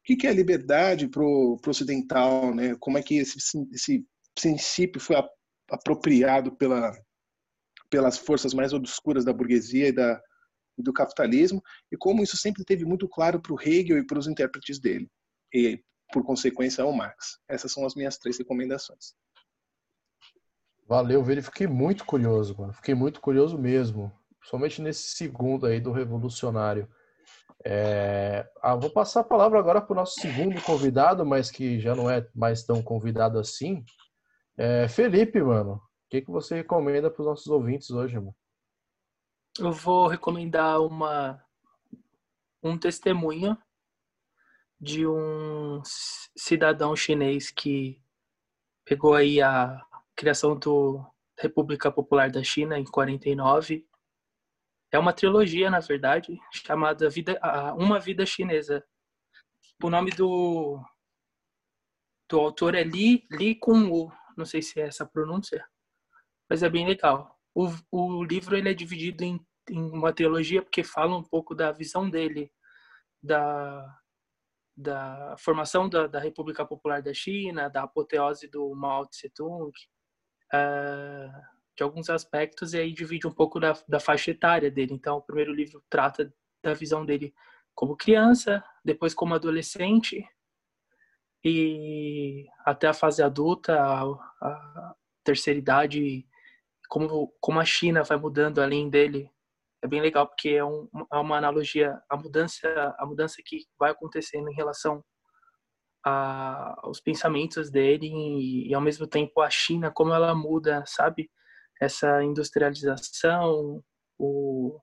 Speaker 2: O que, que é liberdade para o ocidental? Né? Como é que esse, esse princípio foi apropriado pela, pelas forças mais obscuras da burguesia e da, do capitalismo, e como isso sempre teve muito claro para o Hegel e para os intérpretes dele, e por consequência ao Marx. Essas são as minhas três recomendações.
Speaker 1: Valeu, Vini. Fiquei muito curioso, mano. Fiquei muito curioso mesmo. Principalmente nesse segundo aí do Revolucionário. É... Ah, vou passar a palavra agora para o nosso segundo convidado, mas que já não é mais tão convidado assim. É... Felipe, mano. O que, que você recomenda para os nossos ouvintes hoje, mano?
Speaker 5: Eu vou recomendar uma um testemunho de um cidadão chinês que pegou aí a criação do República Popular da China em 49. É uma trilogia, na verdade, chamada Vida, Uma Vida Chinesa. O nome do, do autor é Li, Li Kung-u. Não sei se é essa a pronúncia, mas é bem legal. O, o livro ele é dividido em, em uma trilogia porque fala um pouco da visão dele da, da formação da, da, República Popular da China, da apoteose do Mao Tse Tung, uh, de alguns aspectos, e aí divide um pouco da, da faixa etária dele. Então, o primeiro livro trata da visão dele como criança, depois como adolescente, e até a fase adulta, a, a terceira idade como, como a China vai mudando além dele é bem legal porque é, um, é uma analogia a mudança a mudança que vai acontecendo em relação a, aos pensamentos dele e, e, ao mesmo tempo a China como ela muda sabe essa industrialização o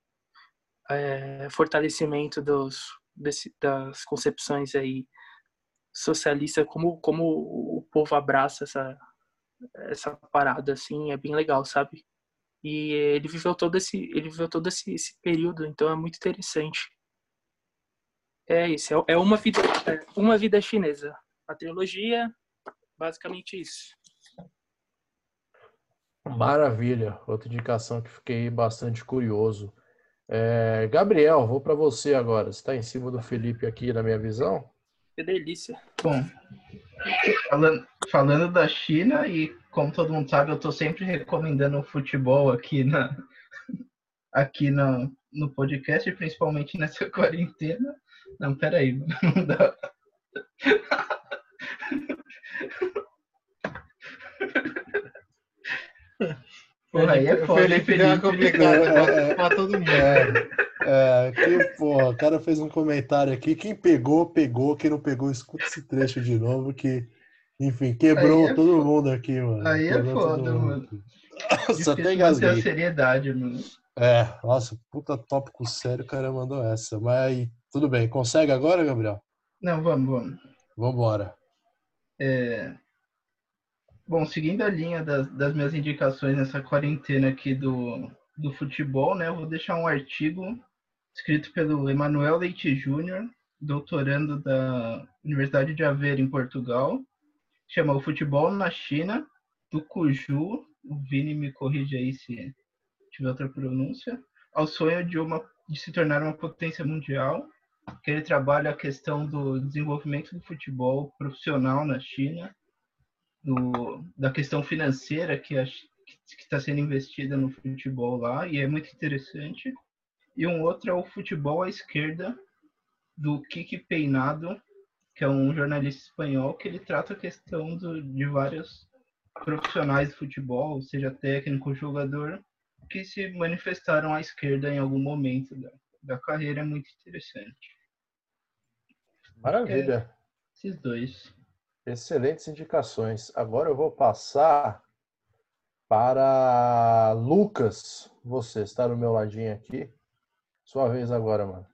Speaker 5: é, fortalecimento dos desse, das concepções aí socialistas como como o povo abraça essa essa parada assim é bem legal, sabe? E ele viveu todo esse ele viveu todo esse, esse período, então é muito interessante. É isso, é, é uma vida é uma vida chinesa. A trilogia, basicamente isso.
Speaker 1: Maravilha, outra indicação que fiquei bastante curioso. É, Gabriel, vou para você agora. Você está em cima do Felipe aqui na minha visão?
Speaker 5: Que delícia.
Speaker 4: Bom, falando, falando da China, e como todo mundo sabe, eu estou sempre recomendando o futebol aqui, na, aqui no, no podcast, principalmente nessa quarentena. Não, peraí, não dá.
Speaker 3: Porra, aí é foda, Felipe, Felipe deu uma complicada pra, todo mundo.
Speaker 1: É, que, porra, o cara fez um comentário aqui. Quem pegou, pegou. Quem não pegou, escuta esse trecho de novo. Que, enfim, quebrou é todo mundo aqui, mano.
Speaker 4: Aí
Speaker 1: é
Speaker 4: quebrou é foda, mano.
Speaker 1: Nossa, até engasguei.
Speaker 4: seriedade, mano.
Speaker 1: É, nossa, puta tópico sério, o cara mandou essa. Mas aí, tudo bem. Consegue agora, Gabriel?
Speaker 4: Não, vamos, vamos.
Speaker 1: Vambora.
Speaker 4: É, Bom, seguindo a linha das, das, minhas indicações nessa quarentena aqui do, do futebol, né, eu vou deixar um artigo escrito pelo Emanuel Leite Júnior, doutorando da Universidade de Aveiro, em Portugal, chama O Futebol na China, do Cuju, o Vini me corrige aí se tiver outra pronúncia, ao sonho de, uma, de se tornar uma potência mundial, que ele trabalha a questão do desenvolvimento do futebol profissional na China, do, da questão financeira que está sendo investida no futebol lá, e é muito interessante. E um outro é o futebol à esquerda, do Kiki Peinado, que é um jornalista espanhol, que ele trata a questão do, de vários profissionais de futebol, seja técnico, jogador, que se manifestaram à esquerda em algum momento da, da carreira. É muito interessante.
Speaker 1: Maravilha.
Speaker 4: Esses dois.
Speaker 1: Excelentes indicações. Agora eu vou passar para Lucas. Você está no meu ladinho aqui. Sua vez agora, mano.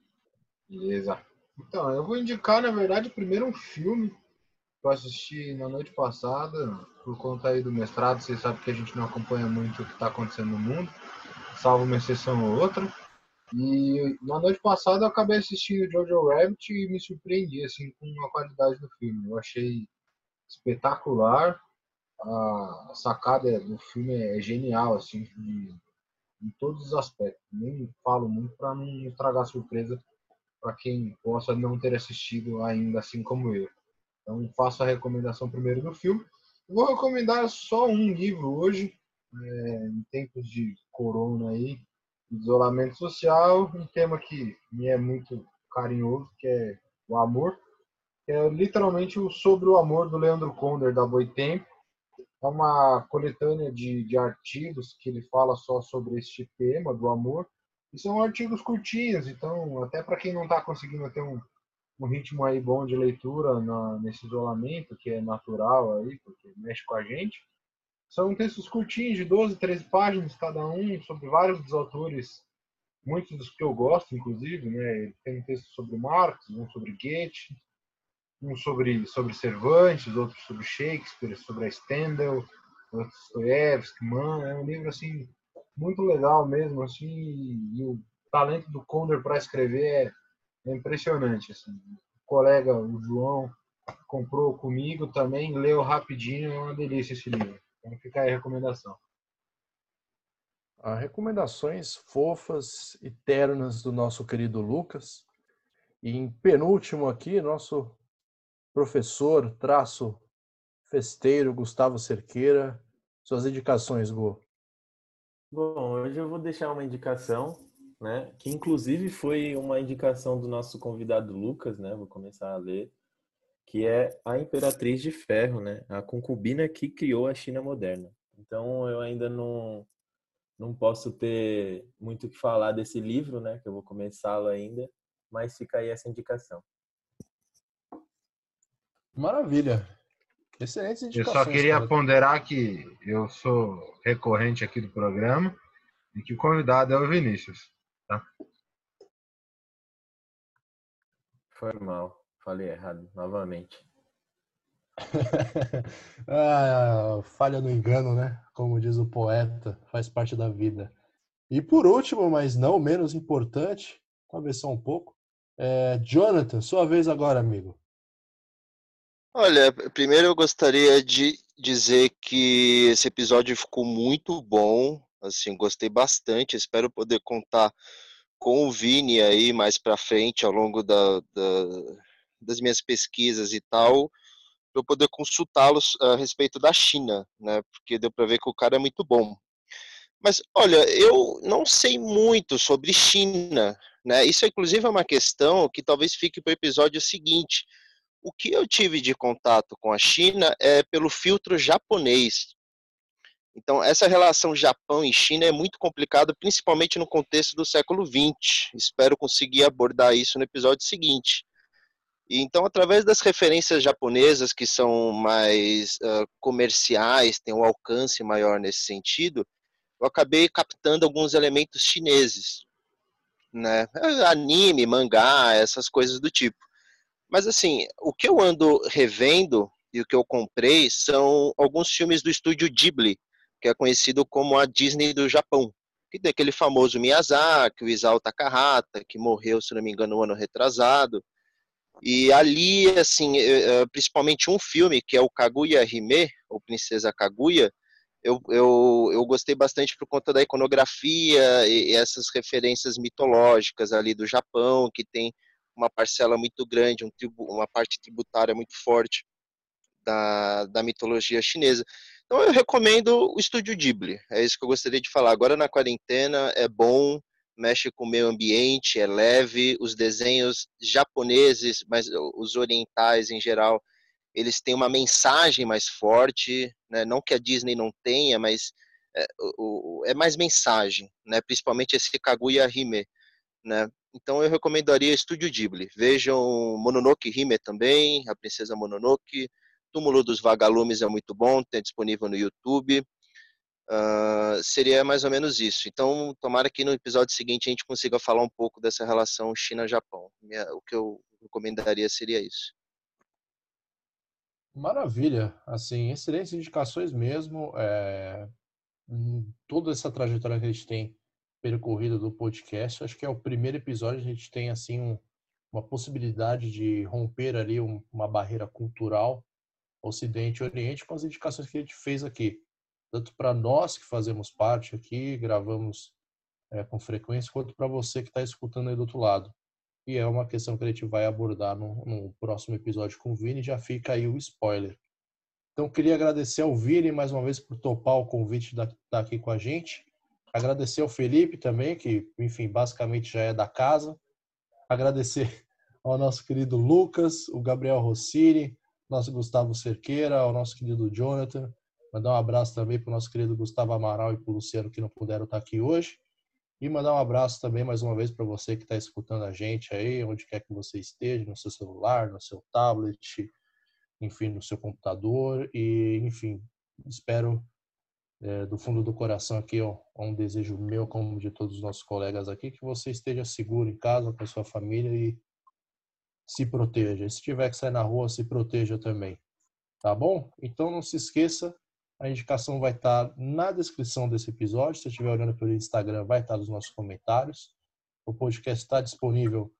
Speaker 3: Beleza. Então, eu vou indicar, na verdade, primeiro um filme que eu assisti na noite passada, por conta aí do mestrado. Vocês sabem que a gente não acompanha muito o que está acontecendo no mundo, salvo uma exceção ou outra. E na noite passada eu acabei assistindo Jojo Rabbit e me surpreendi assim com a qualidade do filme. Eu achei espetacular. A sacada do filme é genial assim, em todos os aspectos. Nem falo muito para não estragar surpresa para quem possa não ter assistido ainda, assim como eu. Então faço a recomendação primeiro do filme. Vou recomendar só um livro hoje, é, em tempos de corona aí, isolamento social, um tema que me é muito carinhoso, que é o amor. Que é literalmente o Sobre o Amor do Leandro Conder, da Boitempo. É uma coletânea de, de artigos que ele fala só sobre este tema do amor. E são artigos curtinhos, então até para quem não está conseguindo ter um, um ritmo aí bom de leitura na, nesse isolamento, que é natural aí, porque mexe com a gente, são textos curtinhos, de 12, 13 páginas cada um, sobre vários dos autores, muitos dos que eu gosto, inclusive. Né? Tem um texto sobre Marx, um sobre Goethe, um sobre, sobre Cervantes, outro sobre Shakespeare, sobre Stendhal, Dostoiévski, Mann. É um livro assim muito legal mesmo, assim, e o talento do Conder para escrever é impressionante. Assim. O colega, o João, comprou comigo também, leu rapidinho, é uma delícia esse livro. Então fica aí a recomendação.
Speaker 1: Ah, recomendações fofas e ternas do nosso querido Lucas. E em penúltimo aqui, nosso professor, traço festeiro, Gustavo Cerqueira. Suas indicações, Gu.
Speaker 7: Bom, hoje eu vou deixar uma indicação, né? Que inclusive foi uma indicação do nosso convidado Lucas, né? Vou começar a ler que é a Imperatriz de Ferro, né? A concubina que criou a China moderna. Então eu ainda não não posso ter muito o que falar desse livro, né? Que eu vou começá-lo ainda, mas fica aí essa indicação.
Speaker 1: Maravilha. Excelente indicações.
Speaker 3: Eu só queria cara. ponderar que eu sou recorrente aqui do programa e que o convidado é o Vinícius, tá?
Speaker 7: Foi mal. Falei errado, novamente.
Speaker 1: ah, falha no engano, né? Como diz o poeta, faz parte da vida. E por último, mas não menos importante, talvez só um pouco, é Jonathan, sua vez agora, amigo.
Speaker 6: Olha, primeiro eu gostaria de dizer que esse episódio ficou muito bom, assim, gostei bastante, espero poder contar com o Vini aí mais para frente ao longo da, da das minhas pesquisas e tal, para eu poder consultá-los a respeito da China, né? Porque deu para ver que o cara é muito bom. Mas olha, eu não sei muito sobre China, né? Isso inclusive é uma questão que talvez fique para o episódio seguinte. O que eu tive de contato com a China é pelo filtro japonês. Então, essa relação Japão e China é muito complicada, principalmente no contexto do século XX. Espero conseguir abordar isso no episódio seguinte. Então, através das referências japonesas que são mais uh, comerciais, têm um alcance maior nesse sentido, eu acabei captando alguns elementos chineses, né? Anime, mangá, essas coisas do tipo. Mas assim, o que eu ando revendo e o que eu comprei são alguns filmes do estúdio Ghibli, que é conhecido como a Disney do Japão. Que tem aquele famoso Miyazaki, o Isao Takahata, que morreu, se não me engano, no ano retrasado. E ali, assim, eh, eh, principalmente um filme, que é o Kaguya Hime, ou Princesa Kaguya, eu, eu, eu gostei bastante por conta da iconografia e, essas referências mitológicas ali do Japão, que tem uma parcela muito grande, um tribu, uma parte tributária muito forte da, da mitologia chinesa. Então eu recomendo o Estúdio Ghibli, é isso que eu gostaria de falar. Agora na quarentena é bom, mexe com o meio ambiente, é leve. Os desenhos japoneses, mas os orientais em geral, eles têm uma mensagem mais forte, né? não que a Disney não tenha, mas é, o, é mais mensagem, né? principalmente esse Kaguya Hime. né? Então eu recomendaria Estúdio Ghibli. Vejam Mononoke Hime também, A Princesa Mononoke. Túmulo dos Vagalumes é muito bom, tem disponível no YouTube. Uh, seria mais ou menos isso. Então, tomara que no episódio seguinte a gente consiga falar um pouco dessa relação China-Japão. O que eu recomendaria seria isso.
Speaker 1: Maravilha, assim, excelentes indicações mesmo. É... Toda essa trajetória que a gente tem percorrido do podcast, acho que é o primeiro episódio a gente tem assim um, uma possibilidade de romper ali um, uma barreira cultural Ocidente e Oriente com as indicações que a gente fez aqui tanto para nós que fazemos parte aqui, gravamos é, com frequência, quanto para você que está escutando aí do outro lado. E é uma questão que a gente vai abordar no, no próximo episódio com o Vini, já fica aí o spoiler. Então, queria agradecer ao Vini mais uma vez por topar o convite de estar tá aqui com a gente. Agradecer ao Felipe também, que, enfim, basicamente já é da casa. Agradecer ao nosso querido Lucas, o Gabriel Rossini, nosso Gustavo Cerqueira, ao nosso querido Jonathan, Mandar um abraço também para o nosso querido Gustavo Amaral e para o Luciano que não puderam estar aqui hoje. E mandar um abraço também mais uma vez para você que está escutando a gente aí, onde quer que você esteja, no seu celular, no seu tablet, enfim, no seu computador. E, enfim, espero é, do fundo do coração aqui, ó, um desejo meu, como de todos os nossos colegas aqui, que você esteja seguro em casa com a sua família e se proteja. Se tiver que sair na rua, se proteja também. Tá bom? Então não se esqueça a indicação vai estar na descrição desse episódio. Se você estiver olhando pelo Instagram, vai estar nos nossos comentários. O podcast está disponível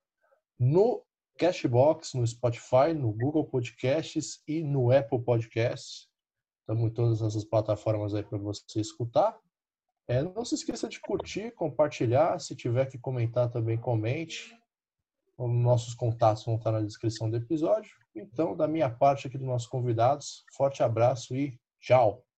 Speaker 1: no Cashbox, no Spotify, no Google Podcasts e no Apple Podcasts. Estamos em todas essas plataformas aí para você escutar. É, não se esqueça de curtir, compartilhar. Se tiver que comentar também, comente. Os nossos contatos vão estar na descrição do episódio. Então, da minha parte aqui dos nossos convidados, forte abraço e tchau!